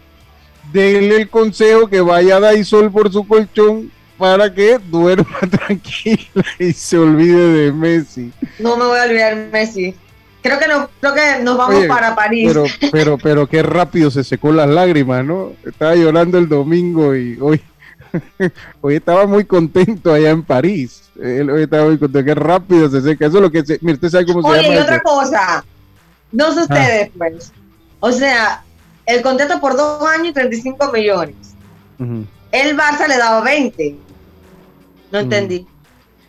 Dele el consejo que vaya a Daisol por su colchón para que duerma tranquila y se olvide de Messi. No me voy a olvidar Messi. Creo que, no, creo que nos vamos Oye, para París. Pero, pero, pero qué rápido se secó las lágrimas, ¿no? Estaba llorando el domingo y hoy, hoy estaba muy contento allá en París. Él hoy estaba muy contento, qué rápido se seca. Eso es lo que se, mire, usted sabe cómo se Oye, llama y otra eso? cosa, no sé ustedes, pues. O sea, el contrato por dos años y 35 millones. Ujú. El Barça le daba 20. No entendí.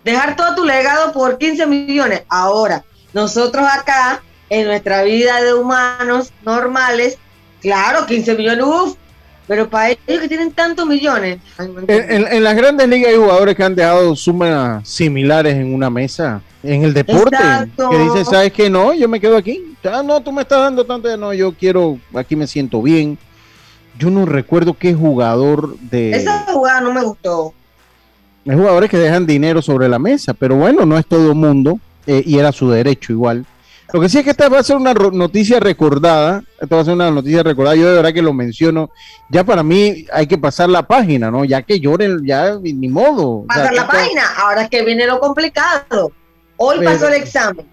Dejar todo tu legado por 15 millones. Ahora, nosotros acá, en nuestra vida de humanos normales, claro, 15 millones, uff, Pero para ellos que tienen tantos millones. En, en- en las grandes ligas hay jugadores que han dejado sumas similares en una mesa. En el deporte, Exacto. que dicen, ¿sabes qué? No, yo me quedo aquí. Ah, no, tú me estás dando tanto. No, yo quiero, aquí me siento bien. Yo no recuerdo qué jugador de... Esa jugada no me gustó. Hay jugadores que dejan dinero sobre la mesa, pero bueno, no es todo mundo eh, y era su derecho igual. Lo que sí es que esta va a ser una noticia recordada, esta va a ser una noticia recordada, yo de verdad que lo menciono, ya para mí hay que pasar la página, ¿no? Ya que lloren, ya ni modo. Pasar la página. Ahora es que viene lo complicado. Hoy Pero- pasó el examen.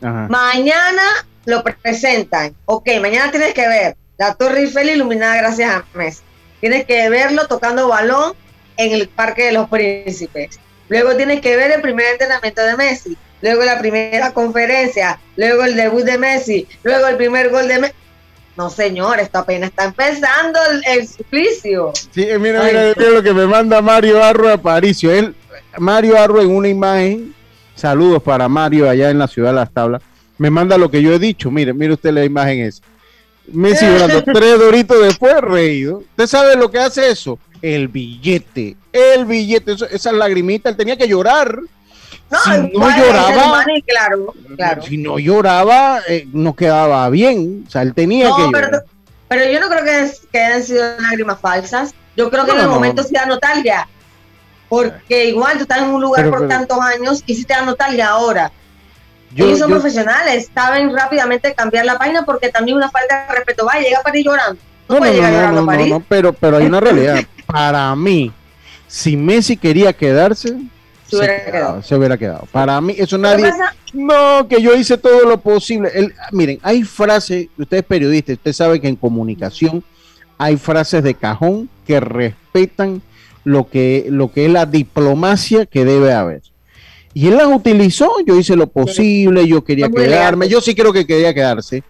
Ajá. Mañana lo presentan. Ok, mañana tienes que ver la Torre Eiffel iluminada gracias a Messi. Tienes que verlo tocando balón en el Parque de los Príncipes. Luego tienes que ver el primer entrenamiento de Messi. Luego la primera conferencia. Luego el debut de Messi. Luego el primer gol de Messi. No, señor, esto apenas está empezando el, el suplicio. Sí, eh, mira, Ay, mira, mira lo que me manda Mario Arro a Paricio. Él, Mario Arro en una imagen, saludos para Mario allá en la ciudad de Las Tablas, me manda lo que yo he dicho. Mire, mire usted la imagen esa. Messi llorando tres doritos después reído. ¿Usted sabe lo que hace eso? El billete, el billete, eso- esas lagrimitas, él tenía que llorar. No, si no el lloraba, hermano, claro, claro. si no lloraba, eh, no quedaba bien. O sea, él tenía No, que pero, llorar. pero yo no creo que, es- que hayan sido lágrimas falsas. Yo creo que No, en el momento sí da nostalgia. Porque igual tú estás en un lugar Pero- por pero- tantos años y sí te da nostalgia ahora. Yo- Ellos son yo- profesionales, saben rápidamente cambiar la página porque también una falta de respeto. Va, llega a París llorando. No, No, no, llegar no, no, no, pero, pero hay una realidad. Para mí, si Messi quería quedarse, Se hubiera quedaba, se hubiera quedado. Para mí, eso ¿Qué nadie. No, que yo hice todo lo posible. El- miren, hay frases, usted es periodista, usted sabe que en comunicación hay frases de cajón que respetan lo que, lo que es la diplomacia que debe haber. Y él las utilizó, yo hice lo posible, yo quería quedarme, yo sí creo que quería quedarse.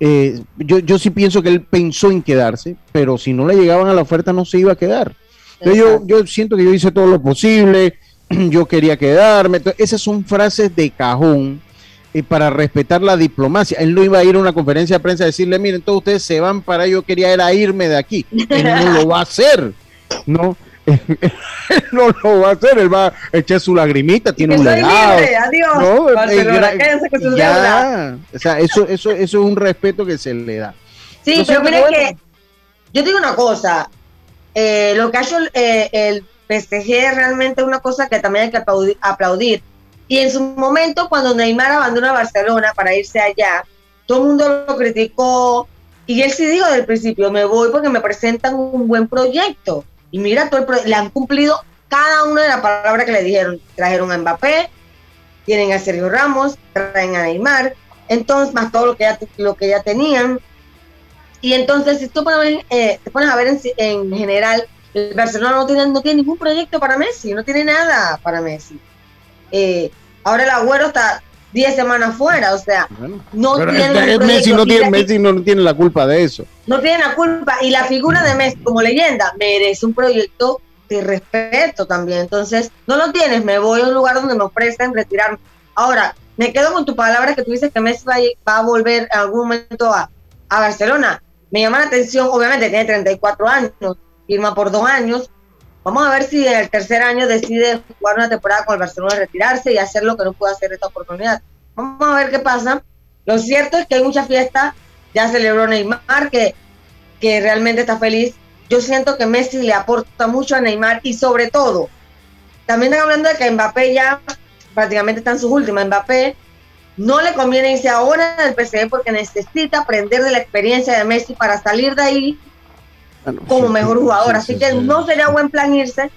Eh, yo, yo sí pienso que él pensó en quedarse, pero si no le llegaban a la oferta no se iba a quedar. Entonces yo, yo siento que yo hice todo lo posible, yo quería quedarme. Entonces, esas son frases de cajón eh, para respetar la diplomacia. Él no iba a ir a una conferencia de prensa a decirle, miren, todos ustedes se van para yo quería era irme de aquí. Él no lo va a hacer, ¿no? Él no lo va a hacer, él va a echar su lagrimita, tiene Que un legado. libre, adiós, No, eh, Barcelona, sus ya, o sea, eso, eso, eso es un respeto que se le da. Sí, pero siento mire que, yo digo una cosa, eh, lo que ha hecho eh, el PSG es realmente una cosa que también hay que aplaudi- aplaudir. Y en su momento, cuando Neymar abandona Barcelona para irse allá, todo el mundo lo criticó. Y él sí dijo desde el principio, me voy porque me presentan un buen proyecto. Y mira, todo el le han cumplido cada una de las palabras que le dijeron. Trajeron a Mbappé, tienen a Sergio Ramos, traen a Neymar, entonces más todo lo que ya, lo que ya tenían. Y entonces, si tú pones, eh, te pones a ver en, en general, el Barcelona no tiene, no tiene ningún proyecto para Messi, no tiene nada para Messi. Eh, ahora el Agüero está 10 semanas fuera, o sea, no tiene este- Messi, no tiene, la- Messi no tiene la culpa de eso. no tiene la culpa. Y la figura de Messi como leyenda merece un proyecto de respeto también. Entonces, no lo tienes, me voy a un lugar donde me ofrecen retirarme. Ahora, me quedo con tu palabra que tú dices que Messi va, a- va a volver en algún momento a, a Barcelona. Me llama la atención, obviamente tiene 34 años, firma por dos años. Vamos a ver si en el tercer año decide jugar una temporada con el Barcelona, retirarse y hacer lo que no pudo hacer esta oportunidad. Vamos a ver qué pasa. Lo cierto es que hay mucha fiesta. Ya celebró Neymar, que, que realmente está feliz. Yo siento que Messi le aporta mucho a Neymar y sobre todo, también están hablando de que Mbappé ya prácticamente está en sus últimas. Mbappé no le conviene irse ahora del PSG porque necesita aprender de la experiencia de Messi para salir de ahí como mejor jugador. Así que no sería buen plan irse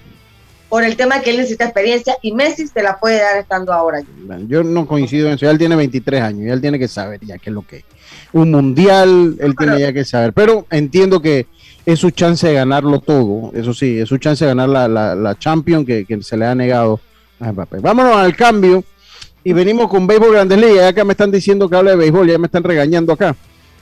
por el tema de que él necesita experiencia y Messi se la puede dar estando ahora. Yo no coincido en eso. Ya él tiene 23 años y él tiene que saber ya qué es lo que es. Un mundial, él tiene ya que saber. Pero entiendo que es su chance de ganarlo todo. Eso sí, es su chance de ganar la, la, la Champions que, que se le ha negado a Mbappé. Vámonos al cambio y venimos con Béisbol Grandes Ligas. Ya acá me están diciendo que hable de béisbol, ya me están regañando acá.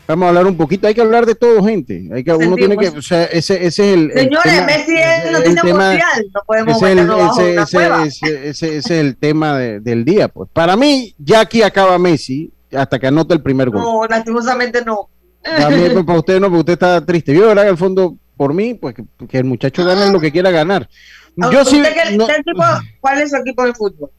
Vamos a hablar un poquito. Hay que hablar de todo, gente. Hay que, uno tiene que, o sea, ese, ese es el. el Señores, tema- Messi es- no el tiene tema- mundial, no podemos ese es el- bajo ese- una ese- ese- ese- ese es el tema de- del día. Pues para mí, ya aquí acaba Messi hasta que anote el primer gol. No, lastimosamente no. Pues, para usted no, porque usted está triste. Yo, ¿verdad? al fondo, por mí, pues que, que el muchacho gane lo que quiera ganar. Ah, Yo sí, ¿Usted qué- no, qué tipo- ¿Cuál es su equipo de fútbol?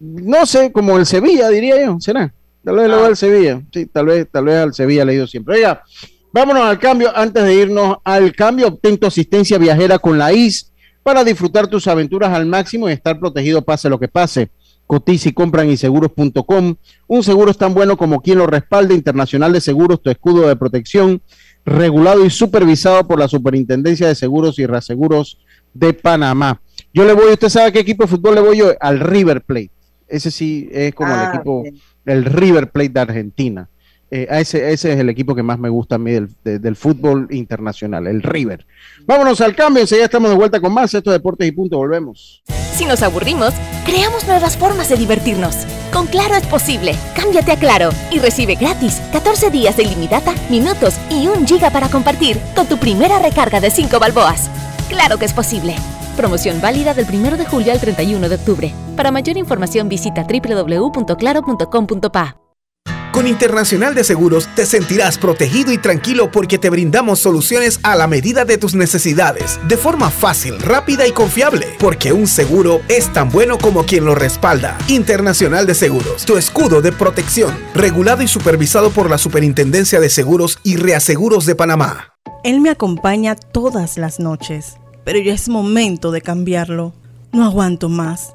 no sé, como el Sevilla, diría yo, ¿será? Tal vez le voy al Sevilla, sí, tal vez, tal vez al Sevilla le he ido siempre. Oiga, vámonos al cambio, antes de irnos al cambio, obtén tu asistencia viajera con la IS para disfrutar tus aventuras al máximo y estar protegido pase lo que pase. Cotiza y compra en inseguros.com. Un seguro es tan bueno como quien lo respalde. Internacional de Seguros, tu escudo de protección, regulado y supervisado por la Superintendencia de Seguros y Reaseguros de Panamá. Yo le voy, usted sabe a qué equipo de fútbol le voy yo, al River Plate. Ese sí es como el Ah, equipo. El River Plate de Argentina. Eh, ese, ese es el equipo que más me gusta a mí del, de- del fútbol internacional, el River. Vámonos al cambio, enseguida estamos de vuelta con más. Esto es Deportes y Punto, volvemos. Si nos aburrimos, creamos nuevas formas de divertirnos. Con Claro es posible. Cámbiate a Claro y recibe gratis 14 días de ilimitada, minutos y un giga para compartir con tu primera recarga de 5 balboas. Claro que es posible. Promoción válida del 1 de julio al 31 de octubre. Para mayor información visita www.claro.com.pa. Con Internacional de Seguros te sentirás protegido y tranquilo porque te brindamos soluciones a la medida de tus necesidades, de forma fácil, rápida y confiable, porque un seguro es tan bueno como quien lo respalda. Internacional de Seguros, tu escudo de protección, regulado y supervisado por la Superintendencia de Seguros y Reaseguros de Panamá. Él me acompaña todas las noches, pero ya es momento de cambiarlo. No aguanto más.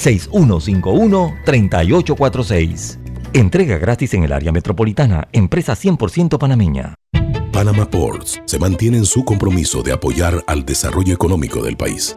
6151-3846. Entrega gratis en el área metropolitana, empresa 100% panameña. Panama Ports se mantiene en su compromiso de apoyar al desarrollo económico del país.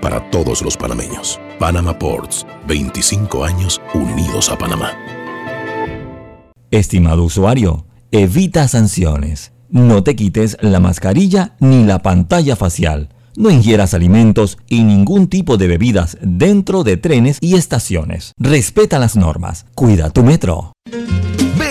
para todos los panameños. Panama Ports, 25 años unidos a Panamá. Estimado usuario, evita sanciones. No te quites la mascarilla ni la pantalla facial. No ingieras alimentos y ningún tipo de bebidas dentro de trenes y estaciones. Respeta las normas. Cuida tu metro.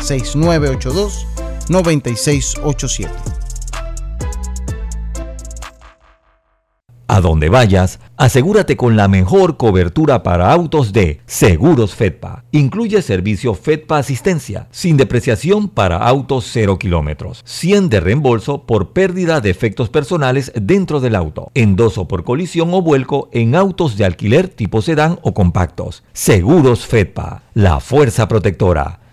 6982-9687. A donde vayas, asegúrate con la mejor cobertura para autos de Seguros Fedpa. Incluye servicio Fedpa Asistencia, sin depreciación para autos 0 kilómetros, 100 de reembolso por pérdida de efectos personales dentro del auto, endoso por colisión o vuelco en autos de alquiler tipo sedán o compactos. Seguros Fedpa, la fuerza protectora,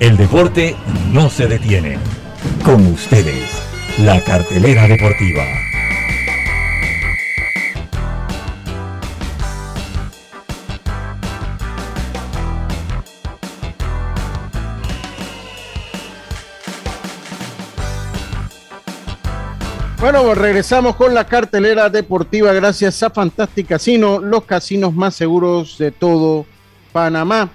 El deporte no se detiene. Con ustedes, la cartelera deportiva. Bueno, regresamos con la cartelera deportiva gracias a Fantastic Casino, los casinos más seguros de todo Panamá.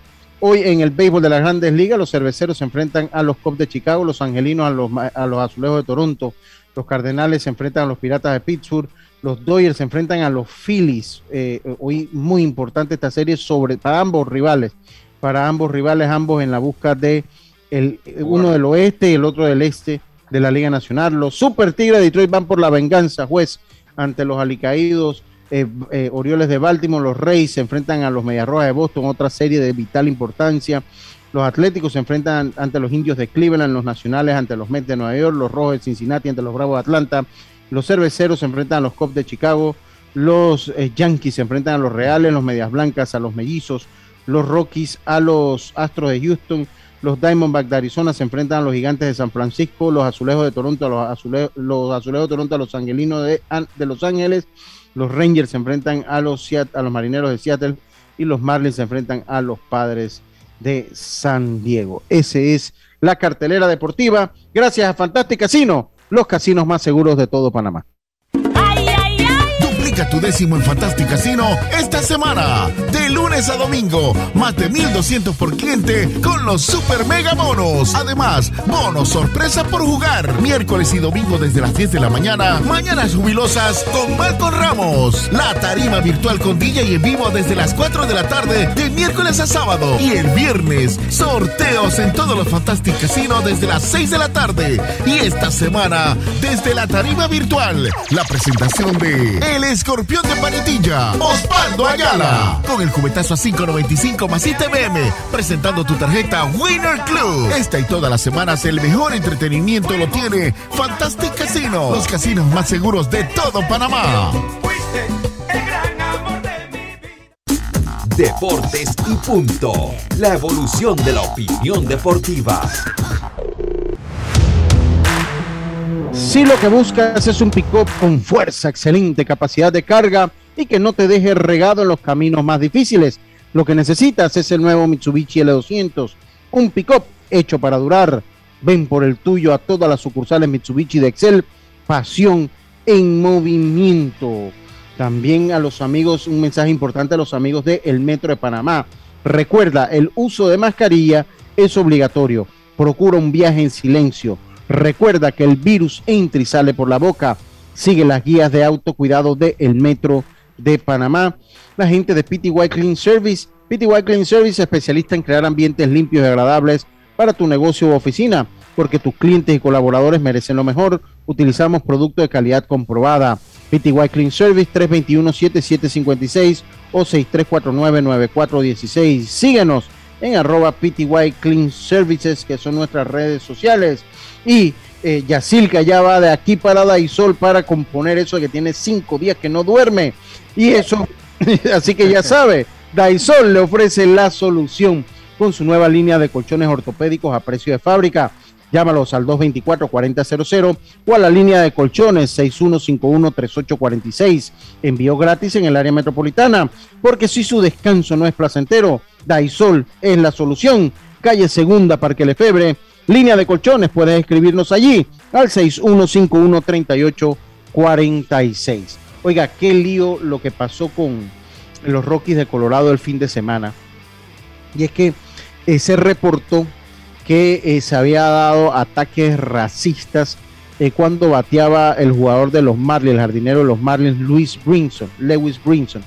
Hoy en el béisbol de las grandes ligas, los cerveceros se enfrentan a los Cubs de Chicago, los angelinos a los, a los azulejos de Toronto, los cardenales se enfrentan a los piratas de Pittsburgh, los Dodgers se enfrentan a los Phillies. Eh, hoy muy importante esta serie sobre para ambos rivales, para ambos rivales, ambos en la busca de el, uno del oeste y el otro del este de la Liga Nacional. Los Super Tigres de Detroit van por la venganza, juez, ante los alicaídos eh, eh, Orioles de Baltimore. Los Reyes se enfrentan a los Mediarrojas de Boston, otra serie de vital importancia. Los Atléticos se enfrentan ante los Indios de Cleveland, los Nacionales ante los Mets de Nueva York, los Rojos de Cincinnati ante los Bravos de Atlanta. Los Cerveceros se enfrentan a los Cubs de Chicago. Los eh, Yankees se enfrentan a los Reales, los Medias Blancas a los Mellizos. Los Rockies a los Astros de Houston los Diamondbacks de Arizona se enfrentan a los Gigantes de San Francisco, los Azulejos de Toronto a los, los Azulejos de Toronto a los Angelinos de, Los Ángeles, los Rangers se enfrentan a los, a los Marineros de Seattle y los Marlins se enfrentan a los Padres de San Diego. Ese es la cartelera deportiva. Gracias a Fantastic Casino, los casinos más seguros de todo Panamá tu décimo en Fantastic Casino esta semana. De lunes a domingo, más de 1200 por cliente con los super mega bonos. Además, bonos sorpresa por jugar. Miércoles y domingo desde las 10 de la mañana. Mañanas jubilosas con Malcolm Ramos. La tarima virtual con DJ y en vivo desde las 4 de la tarde de miércoles a sábado. Y el viernes, sorteos en todos los Fantastic Casino desde las 6 de la tarde. Y esta semana, desde la tarima virtual, la presentación de El escorpión de Panitilla, Osvaldo Ayala. Con el cubetazo a 5.95 más ITBM, presentando tu tarjeta Winner Club. Esta y todas las semanas el mejor entretenimiento lo tiene Fantastic Casino, los casinos más seguros de todo Panamá. Deportes y punto. La evolución de la opinión deportiva. Si lo que buscas es un pick-up con fuerza, excelente capacidad de carga y que no te deje regado en los caminos más difíciles, lo que necesitas es el nuevo Mitsubishi L200, un pick-up hecho para durar. Ven por el tuyo a todas las sucursales Mitsubishi de Excel, pasión en movimiento. También a los amigos, un mensaje importante a los amigos de El Metro de Panamá. Recuerda, el uso de mascarilla es obligatorio. Procura un viaje en silencio Recuerda que el virus entra y sale por la boca. Sigue las guías de autocuidado del el Metro de Panamá. La gente de PTY Clean Service. PTY Clean Service, especialista en crear ambientes limpios y agradables para tu negocio u oficina, porque tus clientes y colaboradores merecen lo mejor. Utilizamos productos de calidad comprobada. PTY Clean Service 321-7756 o 6349-9416. Síguenos en arroba PTY Clean Services, que son nuestras redes sociales. Y eh, Yacilca ya va de aquí para Daisol para componer eso que tiene cinco días que no duerme. Y eso, así que ya sabe, Daisol le ofrece la solución con su nueva línea de colchones ortopédicos a precio de fábrica. Llámalos al 224-4000 o a la línea de colchones 6151-3846. Envío gratis en el área metropolitana, porque si su descanso no es placentero, Daisol es la solución. Calle Segunda, Parque Lefebre, Línea de colchones, puedes escribirnos allí al 6151-3846. Oiga, qué lío lo que pasó con los Rockies de Colorado el fin de semana. Y es que eh, se reportó que eh, se había dado ataques racistas eh, cuando bateaba el jugador de los Marlins, el jardinero de los Marlins, Luis Brinson, Lewis Brinson.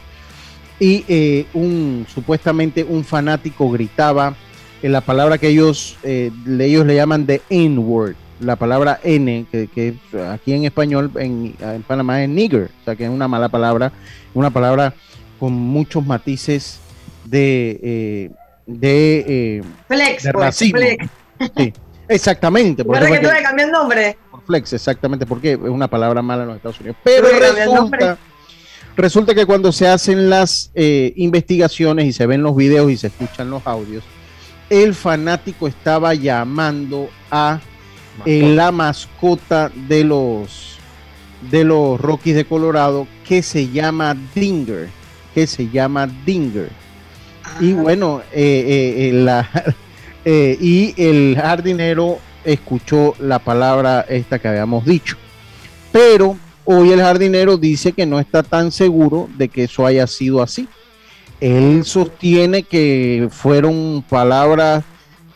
Y un supuestamente un fanático gritaba en la palabra que ellos, eh, ellos le llaman de N-word, la palabra N, que, aquí en español, en, Panamá es nigger, o sea que es una mala palabra, una palabra con muchos matices de, eh, de, eh, flex, pues, racismo. Exactamente. Por que tú le cambias el nombre? Por flex, exactamente, porque es una palabra mala en los Estados Unidos. Pero resulta, resulta que cuando se hacen las eh, investigaciones y se ven los videos y se escuchan los audios, el fanático estaba llamando a eh, la mascota de los de los Rockies de Colorado que se llama Dinger, que se llama Dinger. Y ah. bueno, eh, la, y el jardinero escuchó la palabra esta que habíamos dicho. Pero hoy el jardinero dice que no está tan seguro de que eso haya sido así. Él sostiene que fueron palabras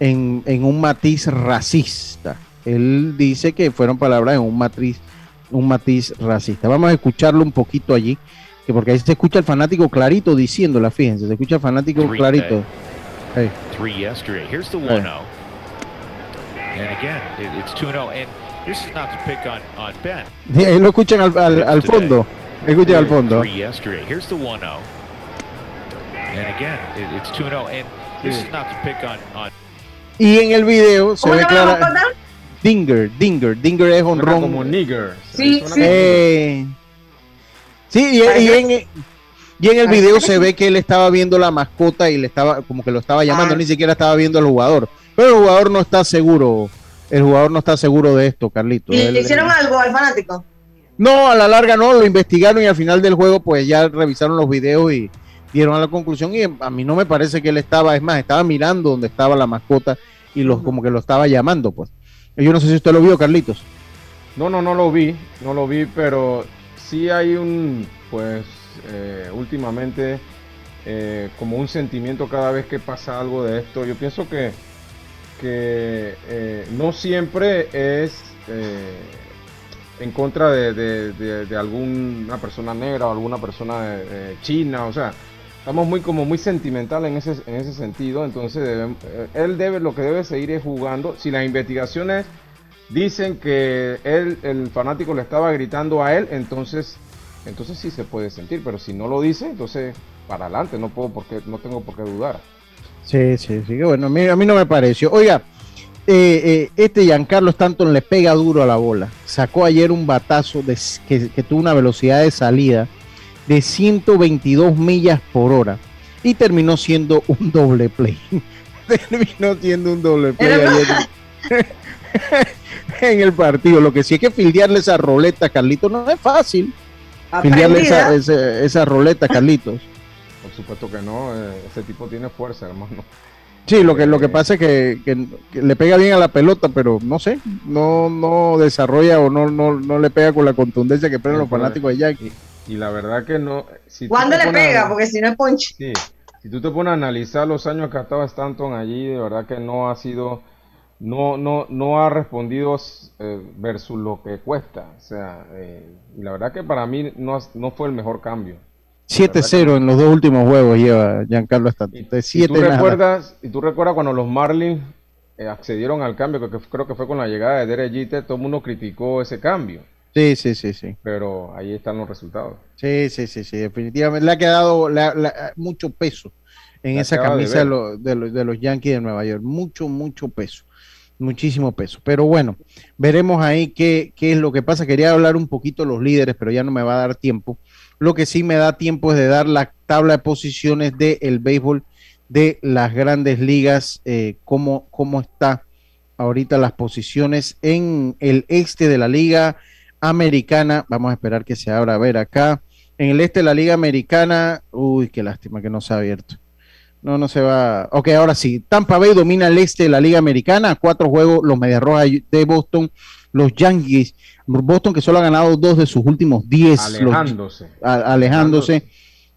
en, un matiz racista. Él dice que fueron palabras en un matiz, un matiz racista. Vamos a escucharlo un poquito allí, que porque ahí se escucha el fanático clarito diciéndola, fíjense, se escucha el fanático clarito. Hey. Three yesterday. Here's the 1 0. And again, it's 2 0. And this is not to pick on, on Ben. ahí lo escuchan al, al, al fondo. Escuchen al fondo. Three yesterday. Here's the 1 Y en el video se ve clara. Dinger, Dinger, Dinger es honrón. Como nigger. Sí, sí. Eh, sí, y, y, en, y en el video se ve que él estaba viendo la mascota y le estaba, como que lo estaba llamando, ah. ni siquiera estaba viendo al jugador. Pero el jugador no está seguro, el jugador no está seguro de esto, Carlito. ¿Y le hicieron algo al fanático? No, a la larga no, lo investigaron y al final del juego pues ya revisaron los videos y dieron a la conclusión y a mí no me parece que él estaba, es más, estaba mirando donde estaba la mascota y los, como que lo estaba llamando, pues. Yo no sé si usted lo vio, Carlitos. No, no, no lo vi, no lo vi, pero sí hay un, pues, eh, últimamente, eh, como un sentimiento cada vez que pasa algo de esto. Yo pienso que, que eh, no siempre es en contra de, alguna persona negra o alguna persona china, o sea, estamos muy como muy sentimental en ese, en ese sentido, entonces eh, él debe, lo que debe seguir es jugando. Si las investigaciones dicen que él, el fanático le estaba gritando a él, entonces, entonces sí se puede sentir, pero si no lo dice, entonces para adelante, no puedo porque, no tengo por qué dudar. Sí, sí, sí, bueno, a mí, a mí no me pareció. Oiga, eh, eh, este Giancarlo Stanton le pega duro a la bola. Sacó ayer un batazo de, que, que tuvo una velocidad de salida de 122 millas por hora y terminó siendo un doble play. terminó siendo un doble play en el partido. Lo que sí es que fildearle esa roleta, Carlitos, no es fácil. Fildearle esa, esa, roleta, Carlitos. Por supuesto que no, eh, ese tipo tiene fuerza, hermano. Sí, lo que, lo que pasa es que, le pega bien a la pelota, pero no sé, no, no desarrolla o no, no, no le pega con la contundencia que esperan los fanáticos de Yankee. Y la verdad que no. Si ¿Cuándo le pega? Porque si no es punch. Sí. Si tú te pones a analizar los años que ha estado Stanton allí, de verdad que no ha sido. No, no, no ha respondido eh, versus lo que cuesta. O sea, eh, y la verdad que para mí no, no fue el mejor cambio. 7-0 en los dos últimos juegos lleva Giancarlo Stanton. Y, y, tú recuerdas, y tú recuerdas cuando los Marlins eh, accedieron al cambio, que, creo que fue con la llegada de Derek Jeter, todo el mundo criticó ese cambio. Sí, sí, sí, sí. Pero ahí están los resultados. Sí, sí, sí, sí, definitivamente le ha quedado mucho peso en esa camisa de, los, Yankees de Nueva York. Mucho, mucho peso. Muchísimo peso. Pero bueno, veremos ahí qué, qué es lo que pasa. Quería hablar un poquito de los líderes, pero ya no me va a dar tiempo. Lo que sí me da tiempo es de dar la tabla de posiciones del béisbol de las grandes ligas, eh, cómo, cómo está ahorita las posiciones en el este de la liga Americana. Vamos a esperar que se abra a ver acá. En el este de la Liga Americana. Uy, qué lástima que no se ha abierto. No, no se va. Ok, ahora sí. Tampa Bay domina el este de la Liga Americana. Cuatro juegos, los Medias Rojas de Boston. Los Yankees. Boston que solo ha ganado dos de sus últimos diez. Alejándose. alejándose.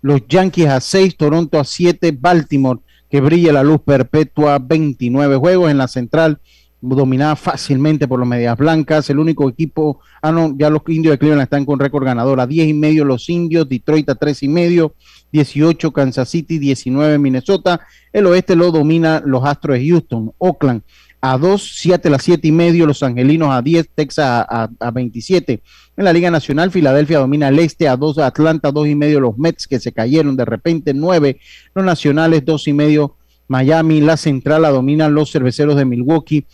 Los Yankees a seis, Toronto a siete, Baltimore que brilla la luz perpetua, 29 juegos en la central dominada fácilmente por los medias blancas. El único equipo, ah, no, ya los indios de Cleveland están con récord ganador. A 10 y medio los indios, Detroit a 3 y medio, 18 Kansas City, 19 Minnesota. El oeste lo domina los Astros de Houston, Oakland a 2, Seattle a 7 y medio, Los Angelinos a 10, Texas a, a, 27. En la Liga Nacional, Filadelfia domina el este a 2, Atlanta a 2 y medio, los Mets que se cayeron de repente 9, los Nacionales 2 y medio, Miami, la Central la dominan los Cerveceros de Milwaukee,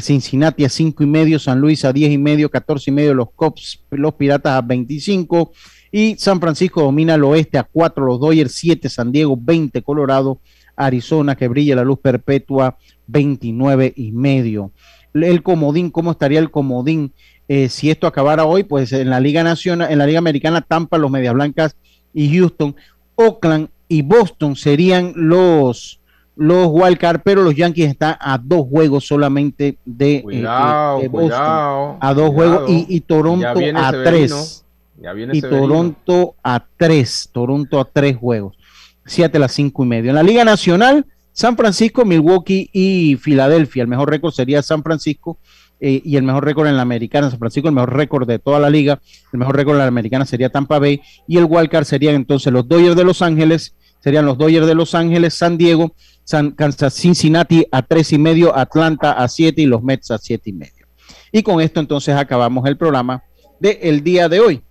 Cincinnati a 5 y medio, San Luis a 10 y medio, 14 y medio los Cops, los Piratas a 25 y San Francisco domina el oeste a 4 los Dodgers, 7 San Diego, 20 Colorado, Arizona que brilla la luz perpetua 29 y medio. El comodín, ¿cómo estaría el comodín? Eh, si esto acabara hoy, pues en la Liga Nacional, en la Liga Americana, Tampa, los Medias Blancas y Houston, Oakland y Boston serían los los wildcard, pero los Yankees están a dos juegos solamente de, eh, de Boston, cuidado, a dos cuidado. juegos y, y Toronto a tres ya viene y. Toronto a tres, Toronto a tres juegos, siete a las cinco y medio. En la Liga Nacional, San Francisco, Milwaukee y Filadelfia. El mejor récord sería San Francisco eh, y el mejor récord en la Americana, San Francisco, el mejor récord de toda la liga. El mejor récord en la Americana sería Tampa Bay y el wildcard serían entonces los Dodgers de Los Ángeles, serían los Dodgers de Los Ángeles, San Diego, San Kansas, Cincinnati a tres y medio, Atlanta a siete y los Mets a siete y medio. Y con esto entonces acabamos el programa del día de hoy.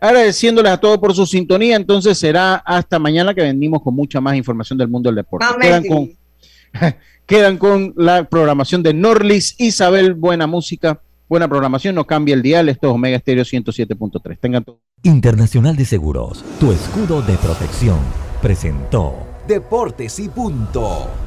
Agradeciéndoles a todos por su sintonía, entonces será hasta mañana que venimos con mucha más información del mundo del deporte. Quedan con, quedan con la programación de Norlis, Isabel, buena música, buena programación, no cambia el dial, esto es Omega Estéreo 107.3. Tengan todo. Internacional de Seguros, tu escudo de protección, presentó Deportes y punto.